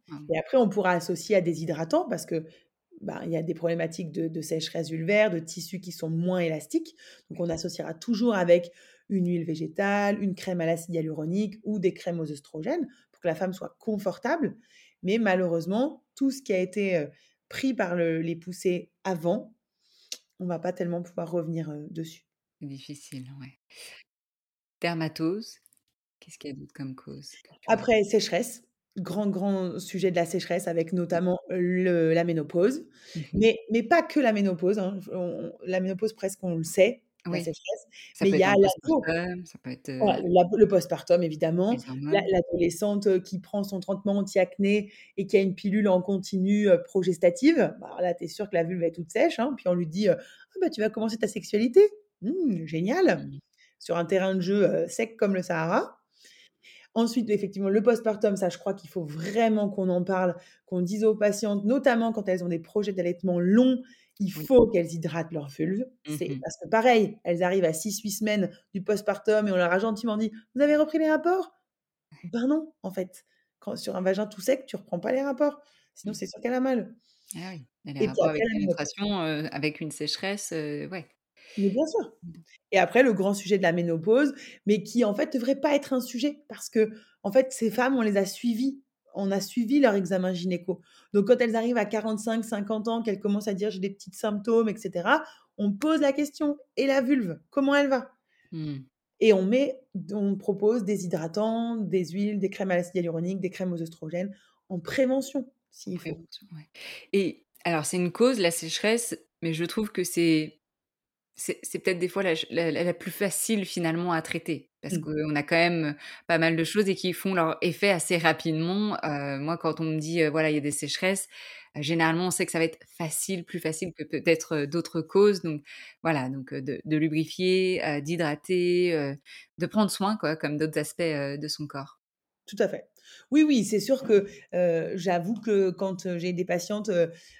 Mmh. Et après, on pourra associer à des hydratants parce que bah, il y a des problématiques de, de sécheresse vulvaire, de tissus qui sont moins élastiques. Donc, on associera toujours avec une huile végétale, une crème à l'acide hyaluronique ou des crèmes aux œstrogènes pour que la femme soit confortable. Mais malheureusement, tout ce qui a été euh, pris par le- les poussées avant, on va pas tellement pouvoir revenir euh, dessus. Difficile, ouais. Dermatose, qu'est-ce qu'il y a d'autre comme cause Après, sécheresse, grand, grand sujet de la sécheresse avec notamment le, la ménopause. Mmh Mais, mais pas que la ménopause. hein. On- la ménopause, presque, on le sait, la Oui, sécheresse. ça Mais il y a ça peut être, voilà, la- le postpartum, évidemment. La-. L'adolescente qui prend son traitement anti-acné et qui a une pilule en continu euh, progestative, bah, là, tu es sûr que la vulve est toute sèche. hein. Puis on lui dit euh, ah, bah, Tu vas commencer ta sexualité. Mmh, génial. Mmh. Sur un terrain de jeu euh, sec comme le Sahara. Ensuite, effectivement, le postpartum, ça, je crois qu'il faut vraiment qu'on en parle, qu'on dise aux patientes, notamment quand elles ont des projets d'allaitement longs, il faut qu'elles hydratent leur vulve. Mmh parce que pareil, elles arrivent à 6-8 semaines du postpartum et on leur a gentiment dit Vous avez repris les rapports? Ben non, en fait. Quand, sur un vagin tout sec, tu reprends pas les rapports. Sinon, Mmh. c'est sûr qu'elle a mal. Ah oui, et les Et puis rapports avec la pénétration, heu, avec une sécheresse, heu, ouais. Mais bien sûr. Et après, le grand sujet de la ménopause, mais qui en fait devrait pas être un sujet parce que en fait, ces femmes, on les a suivies. On a suivi leur examen gynéco. Donc, quand elles arrivent à 45, 50 ans, qu'elles commencent à dire j'ai des petits symptômes, etc., on pose la question et la vulve, comment elle va? Mmh. Et on met, on propose des hydratants, des huiles, des crèmes à l'acide hyaluronique, des crèmes aux œstrogènes en prévention, s'il faut. Prévention, ouais. Et alors c'est une cause, la sécheresse, mais je trouve que c'est c'est peut-être des fois la la plus facile finalement à traiter. Parce Mmh. qu'on a quand même, pas mal de choses et qui font leur effet assez rapidement. Moi quand on me dit, voilà, il y a des sécheresses, généralement on sait que ça va être facile, plus facile que peut-être, d'autres causes. Donc voilà, donc de de lubrifier, d'hydrater, de prendre soin quoi, comme d'autres aspects, de son corps. Tout à fait. Oui, oui, c'est sûr que, j'avoue que quand, j'ai des patientes,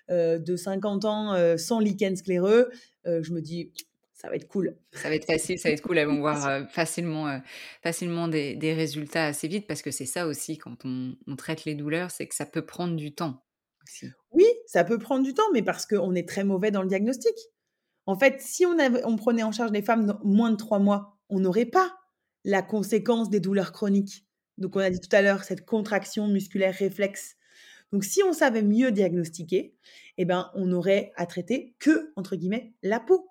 de 50 ans, sans lichen scléreux, heu, je me dis: «Ça va être cool». Ça va être facile, ça va être cool, elles vont voir, heu, facilement, heu, facilement des des résultats assez vite parce que c'est ça aussi quand on on traite les douleurs, c'est que ça peut prendre du temps aussi. Oui, ça peut prendre du temps, mais parce qu'on est très mauvais dans le diagnostic. En fait, si on avait on prenait en charge les femmes dans moins de 3 mois, on n'aurait pas la conséquence des douleurs chroniques. Donc on a dit tout à l'heure, cette contraction musculaire réflexe. Donc si on savait mieux diagnostiquer, eh ben, on aurait à traiter que, entre guillemets, «la peau».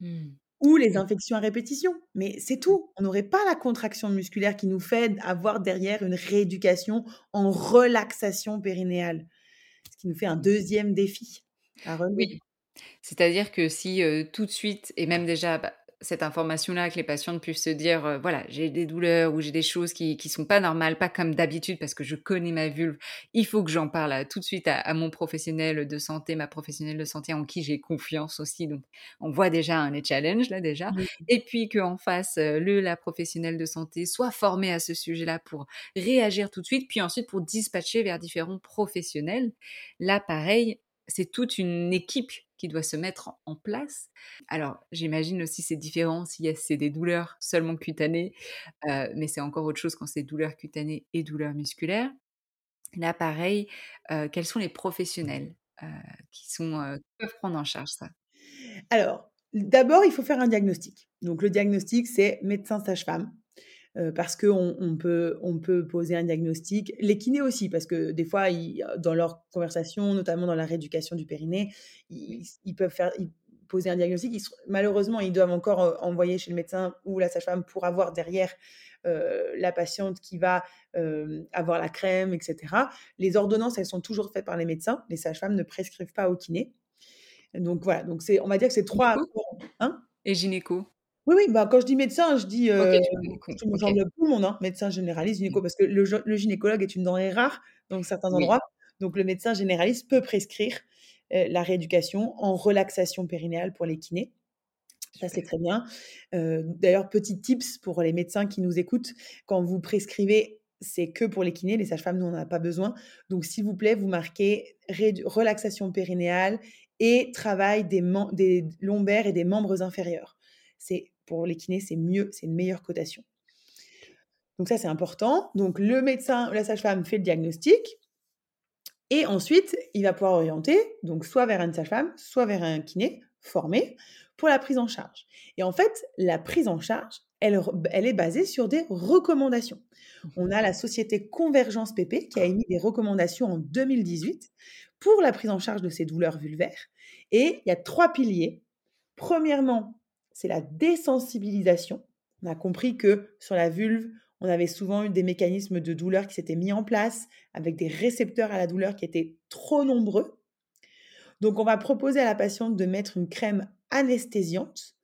Mmh. ou les infections à répétition. Mais c'est tout. On n'aurait pas la contraction musculaire qui nous fait avoir derrière une rééducation en relaxation périnéale, ce qui nous fait un deuxième défi à relever. Oui. C'est-à-dire que si euh, tout de suite, et même déjà, bah, cette information-là, que les patientes puissent se dire, euh, voilà, j'ai des douleurs ou j'ai des choses qui qui sont pas normales, pas comme d'habitude parce que je connais ma vulve. Il faut que j'en parle à- tout de suite à, à mon professionnel de santé, ma professionnelle de santé en qui j'ai confiance aussi. Donc, on voit déjà un challenge là déjà. Oui. Et puis qu'en face, euh, le la professionnelle de santé soit formée à ce sujet-là pour réagir tout de suite, puis ensuite pour dispatcher vers différents professionnels. Là, pareil, c'est toute une équipe qui doit se mettre en- place. Alors, j'imagine aussi c'est différent si c'est des douleurs seulement cutanées, euh, mais c'est encore autre chose quand c'est douleurs cutanées et douleurs musculaires. Là, pareil, euh, quels sont les professionnels euh, qui, sont, qui peuvent prendre en charge ça? Alors, d'abord, il faut faire un diagnostic. Donc, le diagnostic, c'est médecin sage-femme. Euh, parce qu'on on peut, on peut poser un diagnostic. Les kinés aussi, parce que des fois, ils- dans leur conversation, notamment dans la rééducation du périnée, ils, ils peuvent faire, ils- poser un diagnostic. Ils malheureusement, ils doivent encore euh, envoyer chez le médecin ou la sage-femme pour avoir derrière euh, la patiente qui va euh, avoir la crème, etc. Les ordonnances, elles sont toujours faites par les médecins. Les sages-femmes ne prescrivent pas au kiné. Donc voilà, donc c'est, on va dire que c'est trois. Hein? Et gynéco oui, oui, bah, quand je dis médecin, je dis, Ok, euh, Ok. semble tout le monde, hein, médecin généraliste, gynéco, parce que le, le gynécologue est une denrée rare dans certains Oui. endroits. Donc, le médecin généraliste peut prescrire euh, la rééducation en relaxation périnéale pour les kinés. Ça, c'est Super. très bien. Euh, D'ailleurs, petit tips pour les médecins qui nous écoutent, quand vous prescrivez, c'est que pour les kinés, les sages-femmes, nous, on n'en a pas besoin. Donc, s'il vous plaît, vous marquez rédu- relaxation périnéale et travail des, mem- des lombaires et des membres inférieurs. C'est pour les kinés, c'est mieux, c'est une meilleure cotation. Donc ça, c'est important. Donc le médecin la sage-femme fait le diagnostic et ensuite, il va pouvoir orienter, donc soit vers une sage-femme, soit vers un kiné formé pour la prise en charge. Et en fait, la prise en charge, elle, elle est basée sur des recommandations. On a la société Convergence PP qui a émis des recommandations en 2018 pour la prise en charge de ces douleurs vulvaires. Et il y a trois piliers. Premièrement, c'est la désensibilisation. On a compris que sur la vulve, on avait souvent eu des mécanismes de douleur qui s'étaient mis en place avec des récepteurs à la douleur qui étaient trop nombreux. Donc, on va proposer à la patiente de mettre une crème anesthésiante.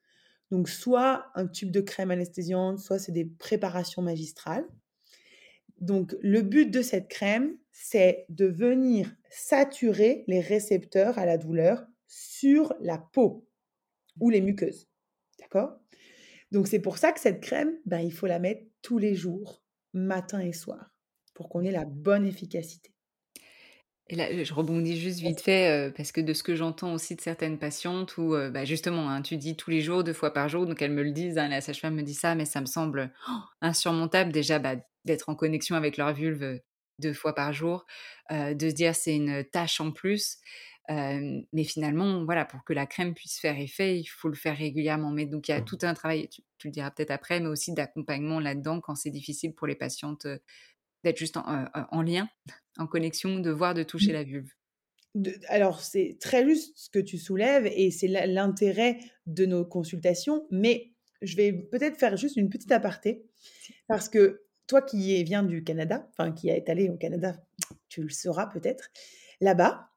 Donc, soit un tube de crème anesthésiante, soit c'est des préparations magistrales. Donc, le but de cette crème, c'est de venir saturer les récepteurs à la douleur sur la peau ou les muqueuses. D'accord? Donc, c'est pour ça que cette crème, ben, il faut la mettre tous les jours, matin et soir, pour qu'on ait la bonne efficacité. Et là, je rebondis juste vite fait, euh, parce que de ce que j'entends aussi de certaines patientes, où euh, bah, justement, hein, tu dis tous les jours, deux fois par jour, donc elles me le disent, hein, la sage-femme me dit ça, mais ça me semble oh, insurmontable déjà bah, d'être en connexion avec leur vulve euh, deux fois par jour, euh, de se dire c'est une tâche en plus. Euh, mais finalement, voilà, pour que la crème puisse faire effet, il faut le faire régulièrement. Mais donc, il y a tout un travail, tu, tu le diras peut-être après, mais aussi d'accompagnement là-dedans quand c'est difficile pour les patientes euh, d'être juste en, en lien, en connexion, de voir, de toucher la vulve. De- alors, c'est très juste ce que tu soulèves et c'est l'intérêt de nos consultations, mais je vais peut-être faire juste une petite aparté parce que toi qui viens du Canada, enfin qui est allé au Canada, tu le sauras peut-être, là-bas,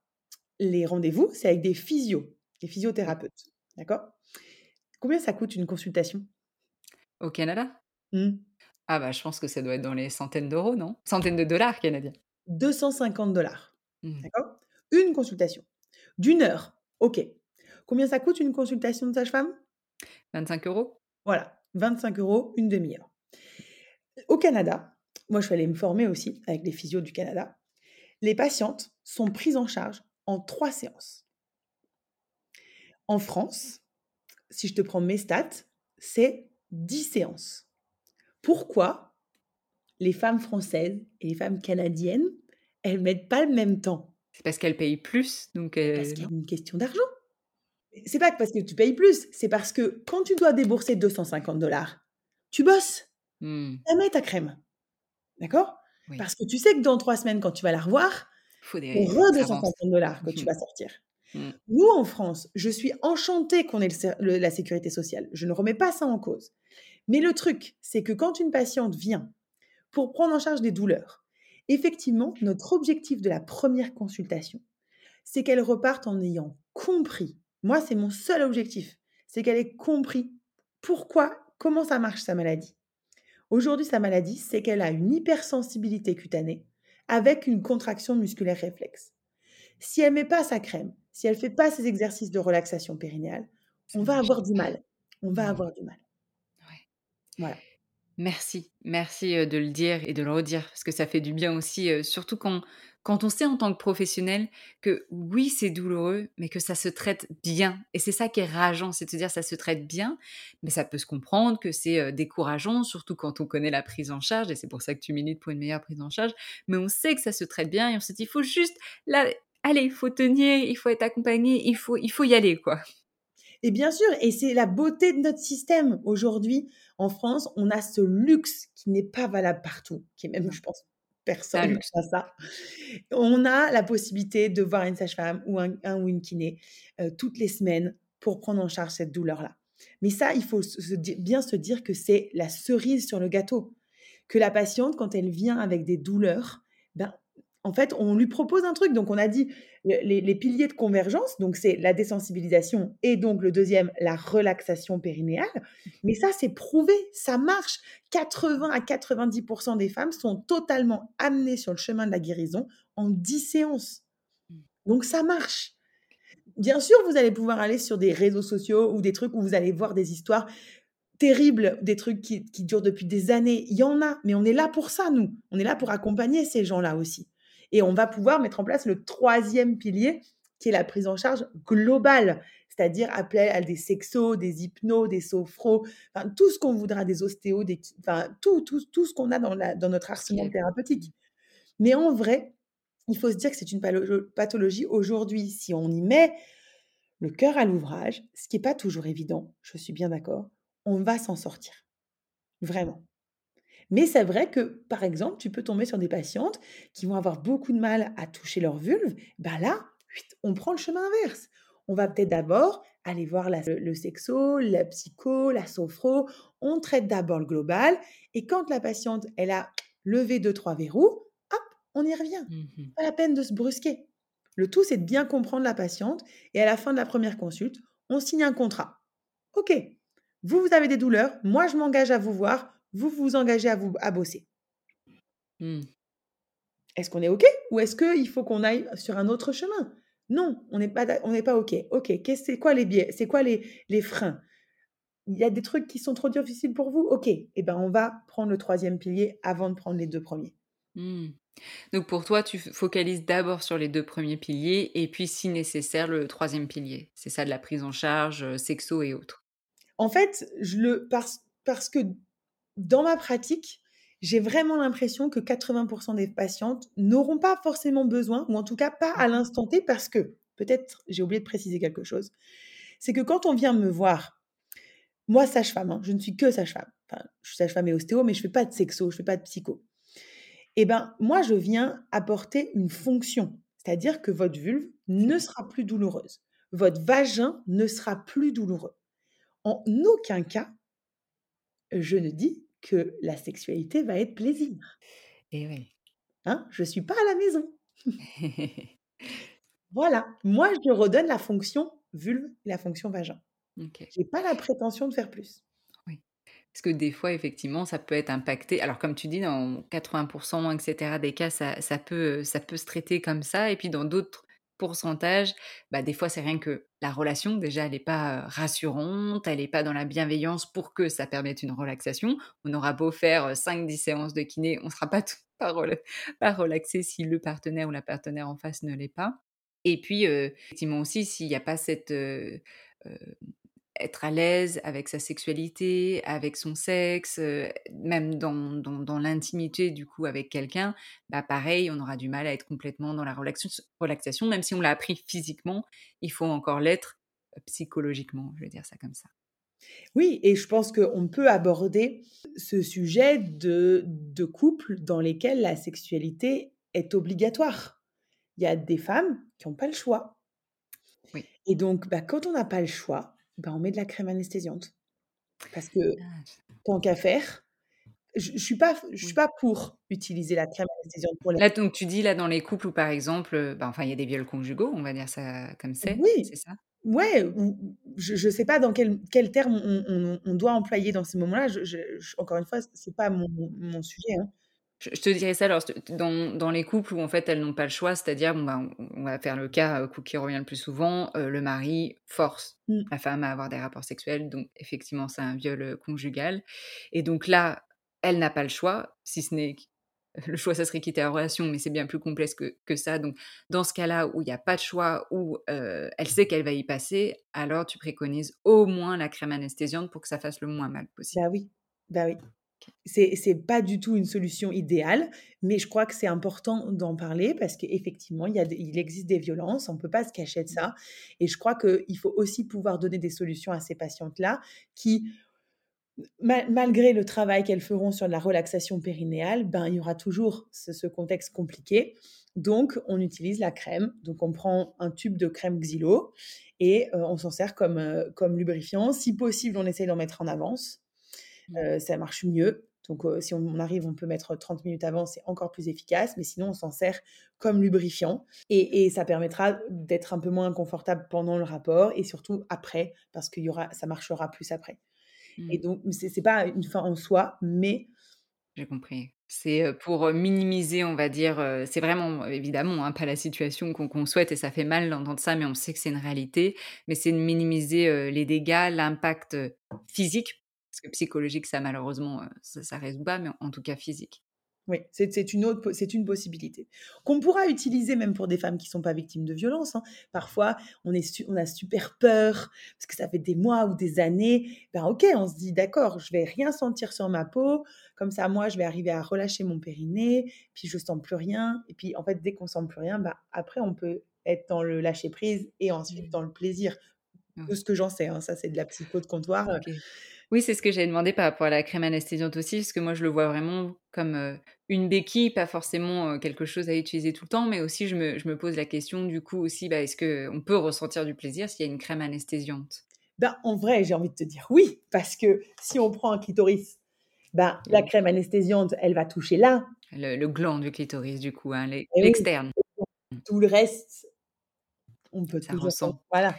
les rendez-vous, c'est avec des physios, des physiothérapeutes, d'accord? Combien ça coûte une consultation? Au Canada? Hmm Ah bah je pense que ça doit être dans les centaines d'euros, non? Centaines de dollars canadiens. 250 dollars, Hmm. d'accord? Une consultation d'une heure, ok. Combien ça coûte une consultation de sage-femme? 25 euros. Voilà, 25 euros, une demi-heure. Au Canada, moi je suis allée me former aussi avec les physios du Canada, les patientes sont prises en charge en trois séances. En France, si je te prends mes stats, c'est 10 séances. Pourquoi les femmes françaises et les femmes canadiennes, elles mettent pas le même temps? C'est parce qu'elles payent plus, donc... euh, Parce qu'il y a une question d'argent. C'est pas parce que tu payes plus, c'est parce que quand tu dois débourser 250 dollars, tu bosses. Hmm, Jamais ta crème. D'accord? Oui. Parce que tu sais que dans trois semaines, quand tu vas la revoir, faut des c'est re ça avance. 250 dollars que tu Mhm. vas sortir. Mmh. Nous, en France, je suis enchantée qu'on ait le ser- le- la sécurité sociale. Je ne remets pas ça en cause. Mais le truc, c'est que quand une patiente vient pour prendre en charge des douleurs, effectivement, notre objectif de la première consultation, c'est qu'elle reparte en ayant compris. Moi, c'est mon seul objectif. C'est qu'elle ait compris pourquoi, comment ça marche sa maladie. Aujourd'hui, sa maladie, c'est qu'elle a une hypersensibilité cutanée avec une contraction musculaire réflexe. Si elle met pas sa crème, si elle fait pas ses exercices de relaxation périnéale, on va avoir du mal. On va avoir du mal. Ouais. Voilà. Merci, merci, heu, de le dire et de le redire parce que ça fait du bien aussi, heu, surtout quand quand on sait en tant que professionnel que oui, c'est douloureux, mais que ça se traite bien et c'est ça qui est rageant, c'est de se dire: «Ça se traite bien», mais ça peut se comprendre que c'est, heu, décourageant, surtout quand on connaît la prise en charge et c'est pour ça que tu milites pour une meilleure prise en charge, mais on sait que ça se traite bien et on se dit: «Il faut juste là, allez, il faut tenir, il faut être accompagné, il faut il faut y aller, quoi». Et bien sûr, et c'est la beauté de notre système. Aujourd'hui, en France, on a ce luxe qui n'est pas valable partout, qui est même, je pense, personne luxe. n'a ça. On a la possibilité de voir une sage-femme ou un, un ou une kiné euh, toutes les semaines pour prendre en charge cette douleur-là. Mais ça, il faut se- se di- bien se dire que c'est la cerise sur le gâteau. Que la patiente, quand elle vient avec des douleurs, ben, en fait, on lui propose un truc. Donc, on a dit le- les, les piliers de convergence, donc c'est la désensibilisation et donc le deuxième, la relaxation périnéale. Mais ça, c'est prouvé, ça marche. 80 à 90% des femmes sont totalement amenées sur le chemin de la guérison en 10 séances. Donc, ça marche. Bien sûr, vous allez pouvoir aller sur des réseaux sociaux ou des trucs où vous allez voir des histoires terribles, des trucs qui, qui durent depuis des années. Il y en a, mais on est là pour ça, nous. On est là pour accompagner ces gens-là aussi. Et on va pouvoir mettre en place le troisième pilier, qui est la prise en charge globale, c'est-à-dire appeler à des sexos, des hypnos, des sophros, enfin, tout ce qu'on voudra, des ostéos, des, ki- enfin, tout, tout, tout ce qu'on a dans, la, dans notre arsenal thérapeutique. Mais en vrai, il faut se dire que c'est une pathologie aujourd'hui. Si on y met le cœur à l'ouvrage, ce qui n'est pas toujours évident, je suis bien d'accord, on va s'en sortir. Vraiment. Mais c'est vrai que, par exemple, tu peux tomber sur des patientes qui vont avoir beaucoup de mal à toucher leur vulve. Bah là, on prend le chemin inverse. On va peut-être d'abord aller voir la- le, le sexo, la psycho, la sophro. On traite d'abord le global. Et quand la patiente, elle a levé deux, trois verrous, hop, on y revient. Mmh Pas la peine de se brusquer. Le tout, c'est de bien comprendre la patiente. Et à la fin de la première consulte, on signe un contrat. OK, vous, vous avez des douleurs. Moi, je m'engage à vous voir. Vous, vous engagez à, vous, à bosser. Mmh. Est-ce qu'on est OK ou est-ce qu'il faut qu'on aille sur un autre chemin? Non, on n'est pas, on n'est pas OK. OK, c'est quoi les biais C'est quoi les, les freins? Il y a des trucs qui sont trop difficiles pour vous? OK, eh ben, on va prendre le troisième pilier avant de prendre les deux premiers. Mmh. Donc pour toi, tu focalises d'abord sur les 2 premiers piliers et puis si nécessaire le troisième pilier. C'est ça de la prise en charge, heu, sexo et autres? En fait, je le, parce, parce que dans ma pratique, j'ai vraiment l'impression que 80% des patientes n'auront pas forcément besoin, ou en tout cas pas à l'instant T, parce que, peut-être j'ai oublié de préciser quelque chose, c'est que quand on vient me voir, moi sage-femme, hein, je ne suis que sage-femme, enfin, je suis sage-femme et ostéo, mais je ne fais pas de sexo, je ne fais pas de psycho. Eh bien, moi, je viens apporter une fonction, c'est-à-dire que votre vulve ne sera plus douloureuse, votre vagin ne sera plus douloureux. En aucun cas, je ne dis que la sexualité va être plaisir. Et oui. Hein, je ne suis pas à la maison. Voilà, moi, je redonne la fonction vulve et la fonction vagin. Je n'ai pas la prétention de faire plus. Oui. Parce que des fois, effectivement, ça peut être impacté. Alors, comme tu dis, dans 80 et cetera des cas, ça ça peut, ça peut se traiter comme ça et puis dans d'autres pourcentages, bah, des fois, c'est rien que la relation, déjà, elle est pas, rassurante, elle est pas dans la bienveillance pour que ça permette une relaxation. On aura beau faire, heu, 5-10 séances de kiné, on sera pas tout pas rela pas relaxé si le partenaire ou la partenaire en face ne l'est pas. Et puis, effectivement aussi, s'il y a pas cette, être à l'aise avec sa sexualité, avec son sexe, heu, même dans dans dans l'intimité du coup avec quelqu'un, bah, pareil, on aura du mal à être complètement dans la relaxation même si on l'a appris physiquement, il faut encore l'être, heu, psychologiquement, je vais dire ça comme ça. Oui, et je pense qu'on peut aborder ce sujet de, de couples dans lesquels la sexualité est obligatoire. Il y a des femmes qui n'ont pas le choix. Oui. Et donc, bah, quand on n'a pas le choix, bah, on met de la crème anesthésiante. Parce que Ah, tant qu'à faire, je je suis pas je suis pas pour utiliser la crème anesthésiante pour les Là, donc tu dis là dans les couples où par exemple, heu, bah, enfin il y a des viols conjugaux, on va dire ça comme c'est, oui, c'est ça? ouais, ou ou je ne sais pas dans quel quel terme on on on doit employer dans ces moments-là. Je je je encore une fois, c'est pas mon mon sujet, hein. Je je te dirais ça alors, dans dans les couples où en fait elles n'ont pas le choix, c'est-à-dire, bon, bah, on on va faire le cas, couple qui revient le plus souvent, heu, le mari force Mmh. la femme à avoir des rapports sexuels, donc effectivement c'est un viol, heu, conjugal et donc là, elle n'a pas le choix, si ce n'est le choix ça serait quitter la relation, mais c'est bien plus complexe que que ça, donc dans ce cas-là où il y a pas de choix, où, elle sait qu'elle va y passer, alors tu préconises au moins la crème anesthésiante pour que ça fasse le moins mal possible. Bah oui, bah oui. C'est c'est pas du tout une solution idéale, mais je crois que c'est important d'en parler parce qu'effectivement, il y a il existe des violences, on peut pas se cacher de Mmh. ça et je crois qu'il faut aussi pouvoir donner des solutions à ces patientes-là qui, ma malgré le travail qu'elles feront sur la relaxation périnéale, ben, il y aura toujours ce ce contexte compliqué. Donc on utilise la crème. Donc on prend un tube de crème Xylo et heu, on s'en sert comme, heu, comme lubrifiant. Si possible, on essaye d'en mettre en avance. Mmh. Ça marche mieux. Donc, si on arrive, on peut mettre 30 minutes avant, c'est encore plus efficace, mais sinon on s'en sert comme lubrifiant et et ça permettra d'être un peu moins inconfortable pendant le rapport et surtout après, parce qu'il y aura ça marchera plus après et Mmh. donc c'est c'est pas une fin en soi, mais J'ai compris. C'est, pour, minimiser, on va dire, c'est vraiment, évidemment, hein, pas la situation qu'on souhaite et ça fait mal d'entendre ça, mais on sait que c'est une réalité. Mais c'est de minimiser, les dégâts, l'impact, physique, parce que psychologique, ça malheureusement, heu, ça ça résout pas, mais en tout cas physique. Oui, c'est une autre c'est une possibilité. Qu'on pourra utiliser même pour des femmes qui sont pas victimes de violences, hein. Parfois, on est on a super peur parce que ça fait des mois ou des années. Ben, OK, on se dit: «D'accord, je vais rien sentir sur ma peau, comme ça, moi, je vais arriver à relâcher mon périnée, puis je sens plus rien» et puis, en fait, dès qu'on sent plus rien, bah, après on peut être dans le lâcher prise et ensuite Mmh. dans le plaisir. De ce que j'en sais, hein, ça c'est de la psycho de comptoir. Oui, c'est ce que j'allais demander par rapport à la crème anesthésiante aussi, parce que moi je le vois vraiment comme, une béquille, pas forcément, quelque chose à utiliser tout le temps, mais aussi je me je me pose la question du coup aussi, bah, est-ce qu'on peut ressentir du plaisir s'il y a une crème anesthésiante? ben, en vrai, j'ai envie de te dire oui, parce que si on prend un clitoris, ben, la crème anesthésiante, elle va toucher là Le le gland du clitoris du coup, hein, oui, l'externe. Tout le reste, on peut Ça toujours ressent. voilà.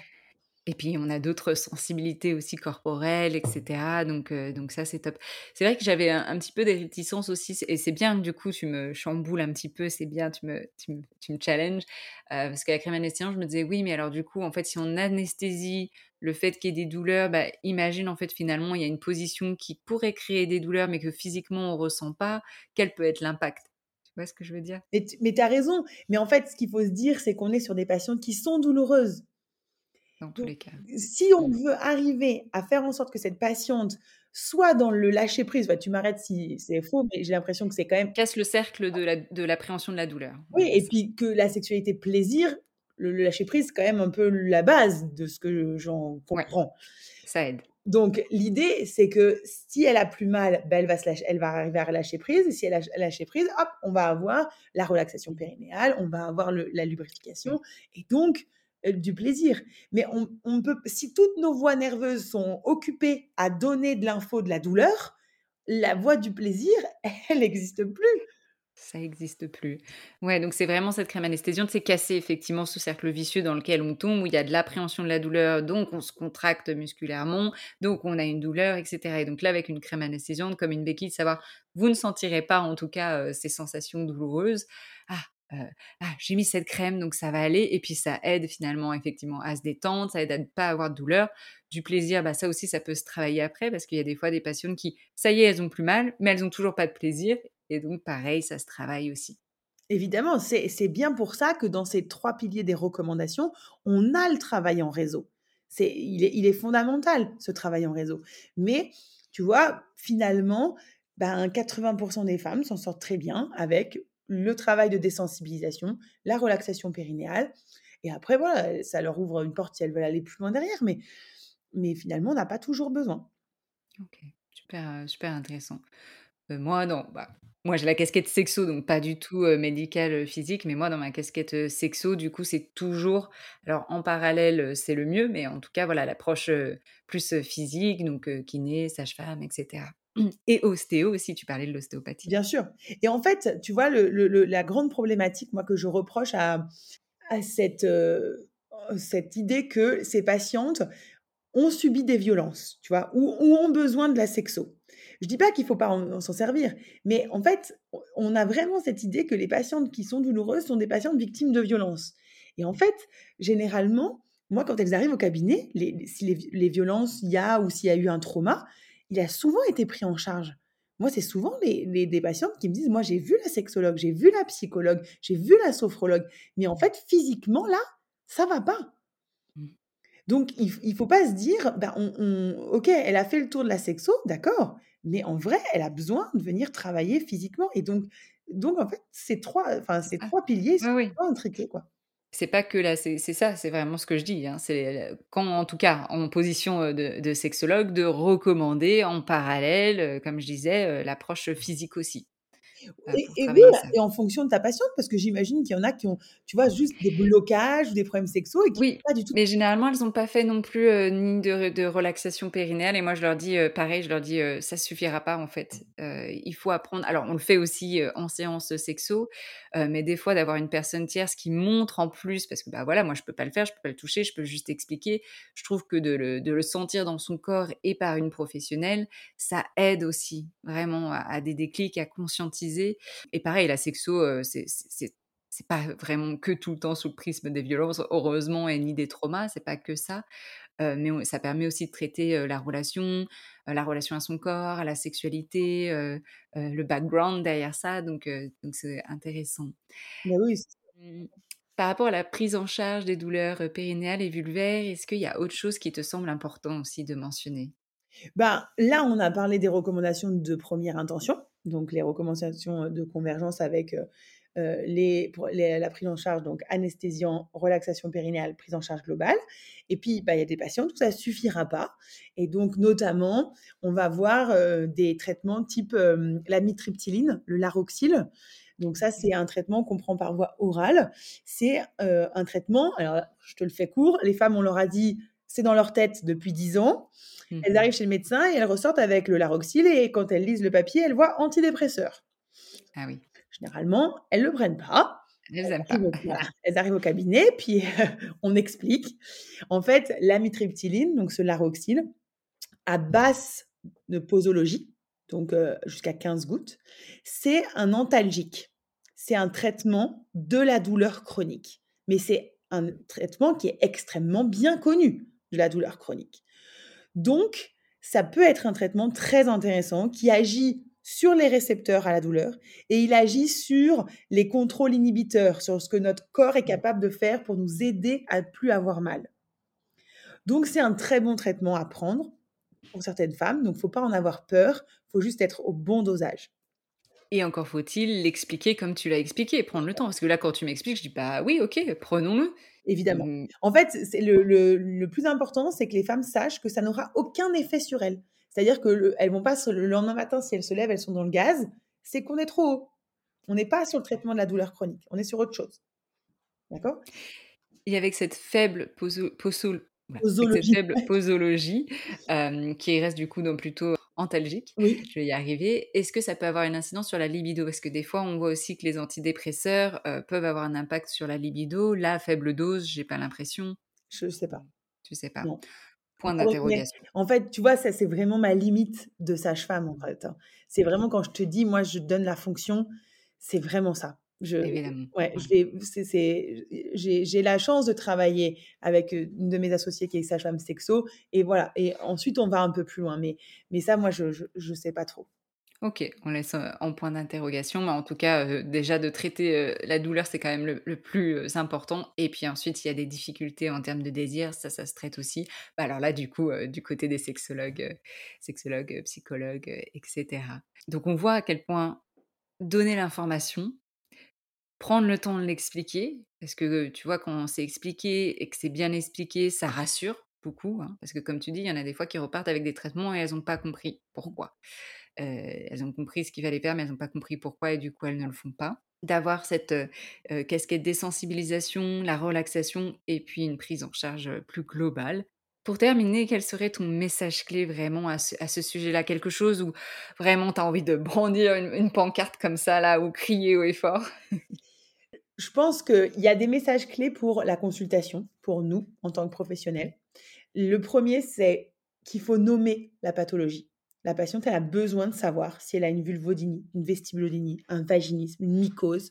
Et puis on a d'autres sensibilités aussi corporelles et cetera, donc heu, donc ça c'est top. C'est vrai que j'avais un petit peu des réticences aussi et c'est bien que du coup tu me chamboules un petit peu, c'est bien, tu me tu me tu me challenges, heu, parce qu'avec la crème anesthésiante, je me disais: «Oui, mais alors du coup, en fait, si on anesthésie le fait qu'il y ait des douleurs, bah, imagine en fait finalement il y a une position qui pourrait créer des douleurs, mais que physiquement on ressent pas, quel peut être l'impact?» Tu vois ce que je veux dire? Mais tu as raison, mais en fait, ce qu'il faut se dire, c'est qu'on est sur des patientes qui sont douloureuses. Dans tous Donc, les cas. si on veut arriver à faire en sorte que cette patiente soit dans le lâcher prise, bah, tu m'arrêtes si c'est faux, mais j'ai l'impression que c'est quand même Casse le cercle de la de l'appréhension de la douleur, oui et puis que la sexualité plaisir, le le lâcher prise, c'est quand même un peu la base de ce que j'en Ouais, comprends. ça aide. Donc l'idée, c'est que si elle a plus mal, bah, elle va se lâcher elle va arriver à relâcher prise et si elle a lâché prise, hop, on va avoir la relaxation périnéale, on va avoir le la lubrification et donc du plaisir. Mais on peut si toutes nos voies nerveuses sont occupées à donner de l'info de la douleur, la voie du plaisir, elle n'existe plus. Ça existe plus. Ouais, donc c'est vraiment cette crème anesthésiante, c'est casser effectivement ce cercle vicieux dans lequel on tombe, où il y a de l'appréhension de la douleur, donc on se contracte musculairement, donc on a une douleur, et cetera. Et donc là, avec une crème anesthésiante, comme une béquille, de savoir, vous ne sentirez pas en tout cas, heu, ces sensations douloureuses. Ah, ah, j'ai mis cette crème, donc ça va aller et puis ça aide finalement effectivement à se détendre, ça aide à ne pas avoir de douleur. Du plaisir, bah, ça aussi, ça peut se travailler après parce qu'il y a des fois des patientes qui, ça y est, elles ont plus mal, mais elles ont toujours pas de plaisir et donc pareil, ça se travaille aussi. Évidemment, c'est bien pour ça que dans ces 3 piliers des recommandations, on a le travail en réseau. C'est il est il est fondamental ce travail en réseau. Mais tu vois, finalement, ben, 80 des femmes s'en sortent très bien avec le travail de désensibilisation, la relaxation périnéale et après voilà, ça leur ouvre une porte si elles veulent aller plus loin derrière, mais mais finalement, on n'a pas toujours besoin. OK, super, heu, super intéressant. Heu, moi, non, bah, Moi, j'ai la casquette sexo, donc pas du tout, heu, médicale, heu, physique, mais moi, dans ma casquette, sexo, du coup, c'est toujours alors en parallèle, c'est le mieux, mais en tout cas, voilà, l'approche, plus, physique, donc kiné, sage-femme et cetera et ostéo aussi, tu parlais de l'ostéopathie. Bien sûr et en fait, tu vois, la grande problématique, moi, que je reproche à à cette, idée que ces patientes ont subi des violences, tu vois? Ou ont besoin de la sexo. Je dis pas qu'il faut pas en s'en servir, mais en fait, on a vraiment cette idée que les patientes qui sont douloureuses sont des patientes victimes de violences et en fait, généralement, moi, quand elles arrivent au cabinet, si les les violences il y a ou s'il y a eu un trauma, il a souvent été pris en charge. Moi, c'est souvent les les des patientes qui me disent: «Moi, j'ai vu la sexologue, j'ai vu la psychologue, j'ai vu la sophrologue, mais en fait, physiquement, là, ça va pas». Mmh. Donc il il faut pas se dire: «Bah, on on OK, elle a fait le tour de la sexo, d'accord, mais en vrai, elle a besoin de venir travailler physiquement» et donc donc en fait, ces 3, enfin, ces Ah, 3 piliers sont oui. pas intriqués, quoi. C'est pas que là, c'est ça, c'est vraiment ce que je dis, hein. C'est, quand en tout cas en position, heu, de sexologue, de recommander en parallèle, heu, comme je disais, heu, l'approche physique aussi, Et pour et oui et en fonction de ta patiente, parce que j'imagine qu'il y en a qui ont, tu vois, juste des blocages ou des problèmes sexo et qui Oui, pas du tout mais généralement, elles ont pas fait non plus, heu, ni de re de relaxation périnéale et moi je leur dis, pareil, je leur dis, heu: «Ça suffira pas en fait, il faut apprendre» alors on le fait aussi, en séance, sexo, mais des fois d'avoir une personne tierce qui montre en plus parce que, bah, voilà, moi je peux pas le faire, je peux pas le toucher, je peux juste expliquer. Je trouve que de le de le sentir dans son corps et par une professionnelle, ça aide aussi vraiment à à des déclics, à conscientiser et pareil la sexo, heu, c'est c'est pas vraiment que tout le temps sous le prisme des violences, heureusement et ni des traumas, c'est pas que ça, heu, mais on ça permet aussi de traiter, heu, la relation, la relation à son corps, à la sexualité, le background derrière ça, donc c'est intéressant. bah, oui, Mmh, par rapport à la prise en charge des douleurs, périnéales et vulvaires, est-ce qu'il y a autre chose qui te semble important aussi de mentionner? ben, là, on a parlé des recommandations de première intention, donc les recommandations, de convergence avec, heu heu, les la prise en charge, donc anesthésiant, relaxation périnéale, prise en charge globale et puis, bah, il y a des patientes où ça suffira pas et donc notamment, on va voir, des traitements type, hem, l'amitriptyline, le Laroxyl. Donc ça, c'est un traitement qu'on prend par voie orale. C'est, un traitement alors je te le fais court, les femmes, on leur a dit: «C'est dans leur tête depuis 10 ans». Elles Mmh arrivent chez le médecin et elles ressortent avec le Laroxyl et quand elles lisent le papier, elles voient antidépresseur. Ah oui, Généralement, elles le prennent pas. elles Elles pas. arrivent au voilà, elles arrivent au cabinet, puis on explique. En fait, l'amitriptyline, donc ce Laroxyl, à basse de posologie, donc heu, jusqu'à 15 gouttes, c'est un antalgique. C'est un traitement de la douleur chronique, mais c'est un traitement qui est extrêmement bien connu de la douleur chronique. Donc, ça peut être un traitement très intéressant qui agit sur les récepteurs à la douleur et il agit sur les contrôles inhibiteurs, sur ce que notre corps est capable de faire pour nous aider à ne plus avoir mal. Donc, c'est un très bon traitement à prendre pour certaines femmes, donc faut pas en avoir peur, faut juste être au bon dosage. Et encore faut-il l'expliquer comme tu l'as expliqué, prendre le temps. Parce que là, quand tu m'expliques, je dis: «Bah oui, OK, prenons-le». Évidemment. Mmh, En fait, c'est le le le plus important, c'est que les femmes sachent que ça n'aura aucun effet sur elles. C'est-à-dire que le elles vont pas le lendemain matin, si elles se lèvent, elles sont dans le gaz, c'est qu'on est trop haut. On n'est pas sur le traitement de la douleur chronique, on est sur autre chose. D'accord? et avec cette faible poso posol oula, avec cette Posologie. faible posologie, hem, qui reste du coup donc plutôt antalgique, Oui. je vais y arriver. Est-ce que ça peut avoir une incidence sur la libido? Parce que des fois, on voit aussi que les antidépresseurs, heu, peuvent avoir un impact sur la libido. Là, à faible dose, j'ai pas l'impression. Je sais pas. Tu sais pas? Non. Point d'interrogation. en fait, tu vois, ça, c'est vraiment ma limite de sage-femme, en fait, hein. C'est vraiment quand je te dis, moi, je donne la fonction, c'est vraiment ça. Je évidemment. ouais, j'ai la chance de travailler avec, une de mes associées qui est sage-femme sexo et voilà et ensuite on va un peu plus loin mais mais ça, moi, je je je sais pas trop. OK, on laisse, en point d'interrogation, mais en tout cas, déjà de traiter, la douleur, c'est quand même le le plus, important et puis ensuite, s'il y a des difficultés en termes de désir, ça, ça se traite aussi. Bah, alors là, du coup, du côté des sexologues, sexologues, psychologues, heu et cetera. Donc on voit à quel point donner l'information, prendre le temps de l'expliquer, parce que, tu vois, quand c'est expliqué et que c'est bien expliqué, ça rassure beaucoup, hein, parce que comme tu dis, il y en a des fois qui repartent avec des traitements et elles ont pas compris pourquoi. elles ont compris ce qu'il fallait faire, mais elles n'ont pas compris pourquoi et du coup elles ne le font pas. D'avoir cette casquette désensibilisation, la relaxation et puis une prise en charge plus globale. Pour terminer, quel serait ton message clé vraiment à ce, sujet-là? Quelque chose où vraiment tu as envie de brandir une, une, pancarte comme ça là ou crier haut et fort? Je pense qu'il y a des messages clés pour la consultation, pour nous en tant que professionnels. Le premier, c'est qu'il faut nommer la pathologie. La patiente, elle a besoin de savoir si elle a une vulvodynie, une vestibulodynie, un vaginisme, une mycose,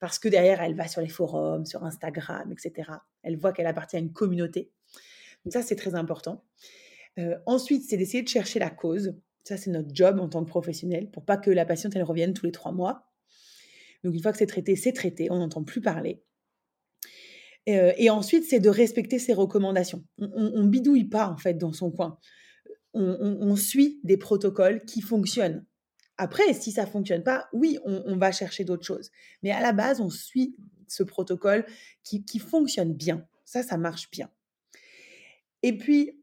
parce que derrière, elle va sur les forums, sur Instagram, etc. Elle voit qu'elle appartient à une communauté. Donc ça, c'est très important. Euh, ensuite, c'est d'essayer de chercher la cause. Ça, c'est notre job en tant que professionnel, pour pas que la patiente, elle revienne tous les trois mois. Donc une fois que c'est traité, c'est traité, on n'entend plus parler. Euh, et ensuite, c'est de respecter ses recommandations. On, ne bidouille pas en fait dans son coin on, suit des protocoles qui fonctionnent. Après, si ça fonctionne pas, oui, on, va chercher d'autres choses. Mais à la base, on suit ce protocole qui, fonctionne bien. Ça, ça marche bien. Et puis,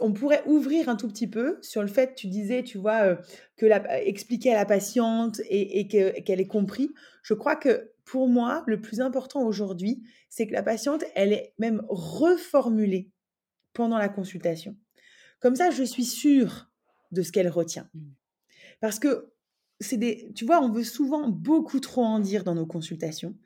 on pourrait ouvrir un tout petit peu sur le fait, tu disais, tu vois, euh, que la, expliquer à la patiente et, qu'elle ait compris. Je crois que pour moi, le plus important aujourd'hui, c'est que la patiente, elle est même reformulée pendant la consultation. Comme ça, je suis sûre de ce qu'elle retient. Mmh. Parce que c'est des, tu vois, on veut souvent beaucoup trop en dire dans nos consultations.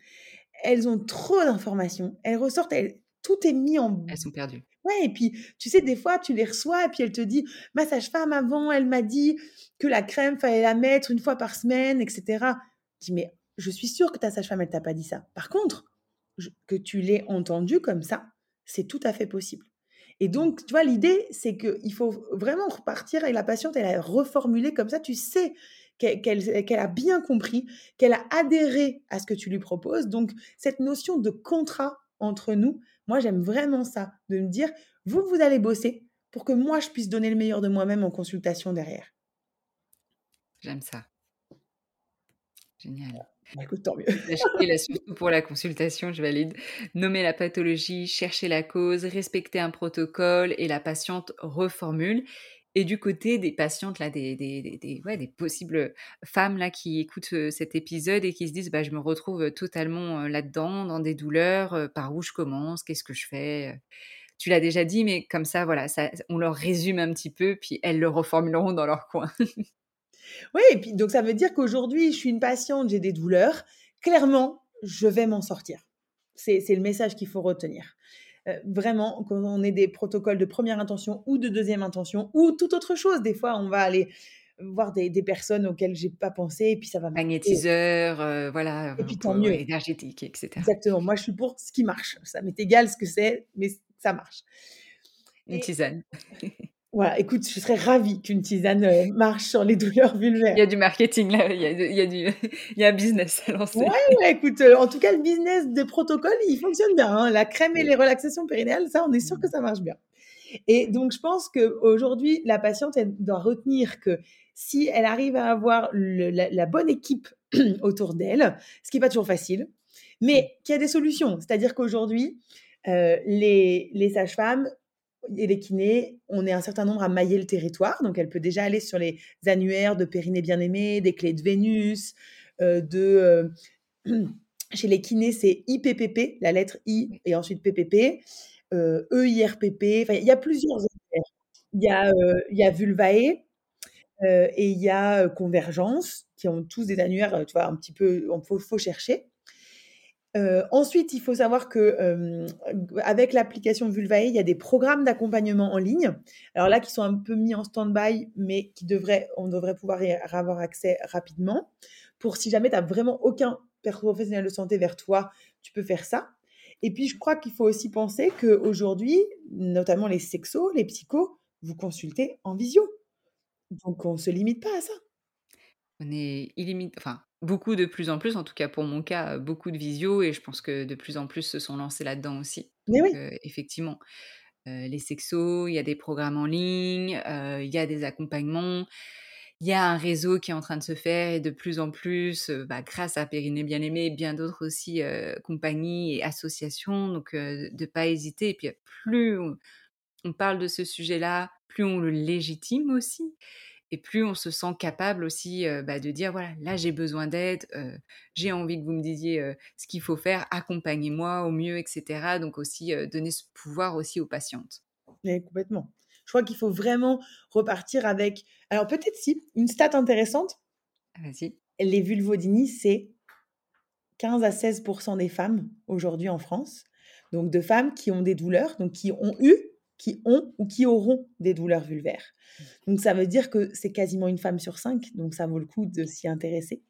Elles ont trop d'informations. Elles ressortent, tout est mis en. Elles sont perdues. Ouais, et puis, tu sais, des fois, tu les reçois et puis elle te dit, ma sage-femme avant, elle m'a dit que la crème, fallait la mettre une fois par semaine, etc. Je dis, mais je suis sûre que ta sage-femme, elle t'a pas dit ça. Par contre, que tu l'aies entendu comme ça, c'est tout à fait possible. Et donc, tu vois, l'idée, c'est qu'il faut vraiment repartir et la patiente, elle a reformulé comme ça, tu sais qu'elle a bien compris, qu'elle a adhéré à ce que tu lui proposes. Donc, cette notion de contrat entre nous, moi, j'aime vraiment ça, de me dire, vous, vous allez bosser pour que moi, je puisse donner le meilleur de moi-même en consultation derrière. J'aime ça. Génial. Bah, écoute, tant mieux. surtout pour la consultation, je valide. Nommer la pathologie, chercher la cause, respecter un protocole et la patiente reformule. Et du côté des patientes, là, des, des, des, ouais, des possibles femmes là, qui écoutent euh, cet épisode et qui se disent bah, Je me retrouve totalement euh, là-dedans, dans des douleurs, euh, par où je commence, qu'est-ce que je fais Tu l'as déjà dit, mais comme ça, voilà, ça, on leur résume un petit peu, puis elles le reformuleront dans leur coin. Oui, et puis donc ça veut dire qu'aujourd'hui, je suis une patiente, j'ai des douleurs. Clairement, je vais m'en sortir. C'est le message qu'il faut retenir. Euh, vraiment, quand on est des protocoles de première intention ou de deuxième intention ou toute autre chose, des fois, on va aller voir des, personnes auxquelles j'ai pas pensé et puis ça va magnétiseur euh, voilà et puis tant mieux. énergétique etc exactement. Moi je suis pour ce qui marche. Ça m'est égal ce que c'est mais ça marche. Une tisane Voilà, écoute, je serais ravie qu'une tisane euh, marche sur les douleurs vulvaires. Il y a du marketing là, il y a, il y a, du, il y a un business à lancer. Ouais, écoute, euh, en tout cas, le business des protocoles, il fonctionne bien. Hein. La crème et les relaxations périnéales, ça, on est sûr que ça marche bien. Et donc, je pense qu'aujourd'hui, la patiente, elle doit retenir que si elle arrive à avoir la, bonne équipe autour d'elle, ce qui n'est pas toujours facile, mais qu'il y a des solutions. C'est-à-dire qu'aujourd'hui, euh, les, les sages-femmes et les kinés, on est un certain nombre à mailler le territoire. Donc, elle peut déjà aller sur les annuaires de Périnée bien-aimée, des clés de Vénus, euh, de... Euh, chez les kinés, c'est IPPP, la lettre I, et ensuite PPP, euh, EIRPP. Enfin, il y a plusieurs Il y a, euh, il y a Vulvae et il y a Convergence, qui ont tous des annuaires, tu vois, un petit peu, il faut, faut chercher. Euh, ensuite, il faut savoir que euh, avec l'application Vulvae, il y a des programmes d'accompagnement en ligne. Alors là, qui sont un peu mis en stand-by, mais qui devraient, on devrait pouvoir y avoir accès rapidement. Pour si jamais tu n'as vraiment aucun professionnel de santé vers toi, tu peux faire ça. Et puis, je crois qu'il faut aussi penser qu'aujourd'hui, notamment les sexos, les psychos, vous consultez en visio. Donc, on ne se limite pas à ça. On est illimité, enfin, Beaucoup de plus en plus, en tout cas pour mon cas, beaucoup de visio et je pense que de plus en plus se sont lancés là-dedans aussi. Mais oui. effectivement, les sexos, il y a des programmes en ligne, il y a des accompagnements, il y a un réseau qui est en train de se faire et de plus en plus, bah, grâce à Périnée Bien Aimé, bien d'autres aussi compagnies et associations, donc de ne pas hésiter. Et puis plus on parle de ce sujet-là, plus on le légitime aussi. Et plus on se sent capable aussi bah, de dire, voilà, là j'ai besoin d'aide, j'ai envie que vous me disiez ce qu'il faut faire, accompagnez-moi au mieux, etc. Donc aussi donner ce pouvoir aussi aux patientes. Oui, complètement. Je crois qu'il faut vraiment repartir avec. Alors peut-être si, une stat intéressante. Vas-y. Les vulvodynies, c'est 15 à 16% des femmes aujourd'hui en France. Donc de femmes qui ont des douleurs, donc qui ont eu, qui ont ou qui auront des douleurs vulvaires. Donc ça veut dire que c'est quasiment une femme sur cinq, donc ça vaut le coup de s'y intéresser.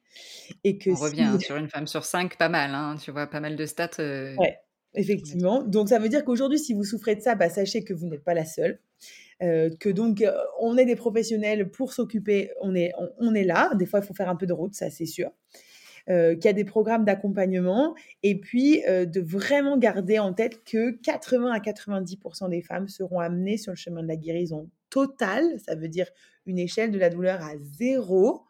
Et que On revient hein, sur une femme sur cinq, pas mal, hein, tu vois, pas mal de stats. Euh, ouais, effectivement. Donc ça veut dire qu'aujourd'hui, si vous souffrez de ça, bah, sachez que vous n'êtes pas la seule. Euh, que donc euh, on est des professionnels pour s'occuper, on est, on, est là. Des fois, il faut faire un peu de route, ça c'est sûr. Euh, qu'il y a des programmes d'accompagnement et puis de vraiment garder en tête que 80 à 90% des femmes seront amenées sur le chemin de la guérison totale, ça veut dire une échelle de la douleur à zéro,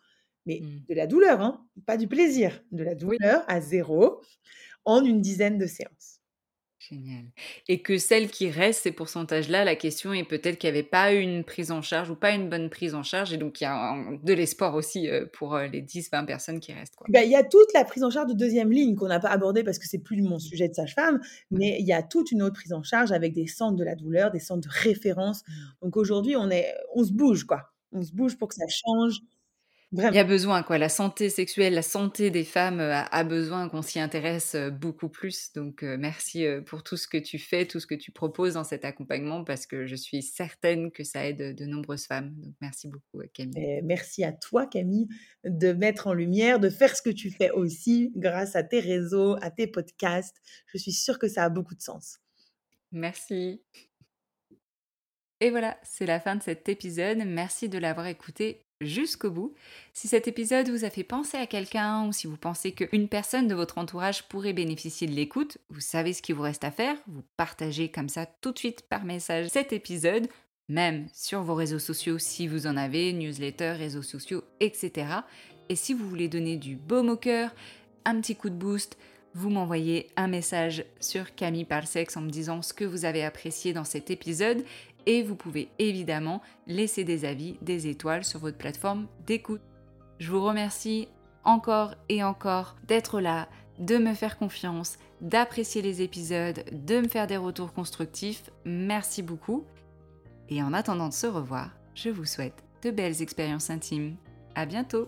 mais mmh. de la douleur, hein, pas du plaisir, de la douleur à zéro en une dizaine de séances. Génial. Et que celles qui restent, ces pourcentages-là, la question est peut-être qu'il n'y avait pas une prise en charge ou pas une bonne prise en charge. Et donc, il y a de l'espoir aussi euh, pour euh, les 10-20 personnes qui restent. Ben, il y a toute la prise en charge de deuxième ligne qu'on n'a pas abordée parce que c'est plus mon sujet de sage-femme. Mais il y a toute une autre prise en charge avec des centres de la douleur, des centres de référence. Mmh. Donc aujourd'hui, on, est, on se bouge, quoi. On se bouge pour que ça change. Il y a besoin, quoi. La santé sexuelle, la santé des femmes euh, a, besoin qu'on s'y intéresse euh, beaucoup plus. Donc, euh, merci pour tout ce que tu fais, tout ce que tu proposes dans cet accompagnement, parce que je suis certaine que ça aide de nombreuses femmes. Donc, merci beaucoup, Camille. merci à toi, Camille, de mettre en lumière, de faire ce que tu fais aussi grâce à tes réseaux, à tes podcasts. Je suis sûre que ça a beaucoup de sens. Merci. Et voilà, c'est la fin de cet épisode. Merci de l'avoir écouté jusqu'au bout. Si cet épisode vous a fait penser à quelqu'un ou si vous pensez qu'une personne de votre entourage pourrait bénéficier de l'écoute, vous savez ce qu'il vous reste à faire, vous partagez comme ça tout de suite par message cet épisode, même sur vos réseaux sociaux si vous en avez, newsletters, réseaux sociaux, etc. Et si vous voulez donner du baume au cœur, un petit coup de boost, vous m'envoyez un message sur Camille Parsex en me disant ce que vous avez apprécié dans cet épisode et vous pouvez évidemment laisser des avis, des étoiles sur votre plateforme d'écoute. Je vous remercie encore et encore d'être là, de me faire confiance, d'apprécier les épisodes, de me faire des retours constructifs. Merci beaucoup. Et en attendant de se revoir, je vous souhaite de belles expériences intimes. À bientôt!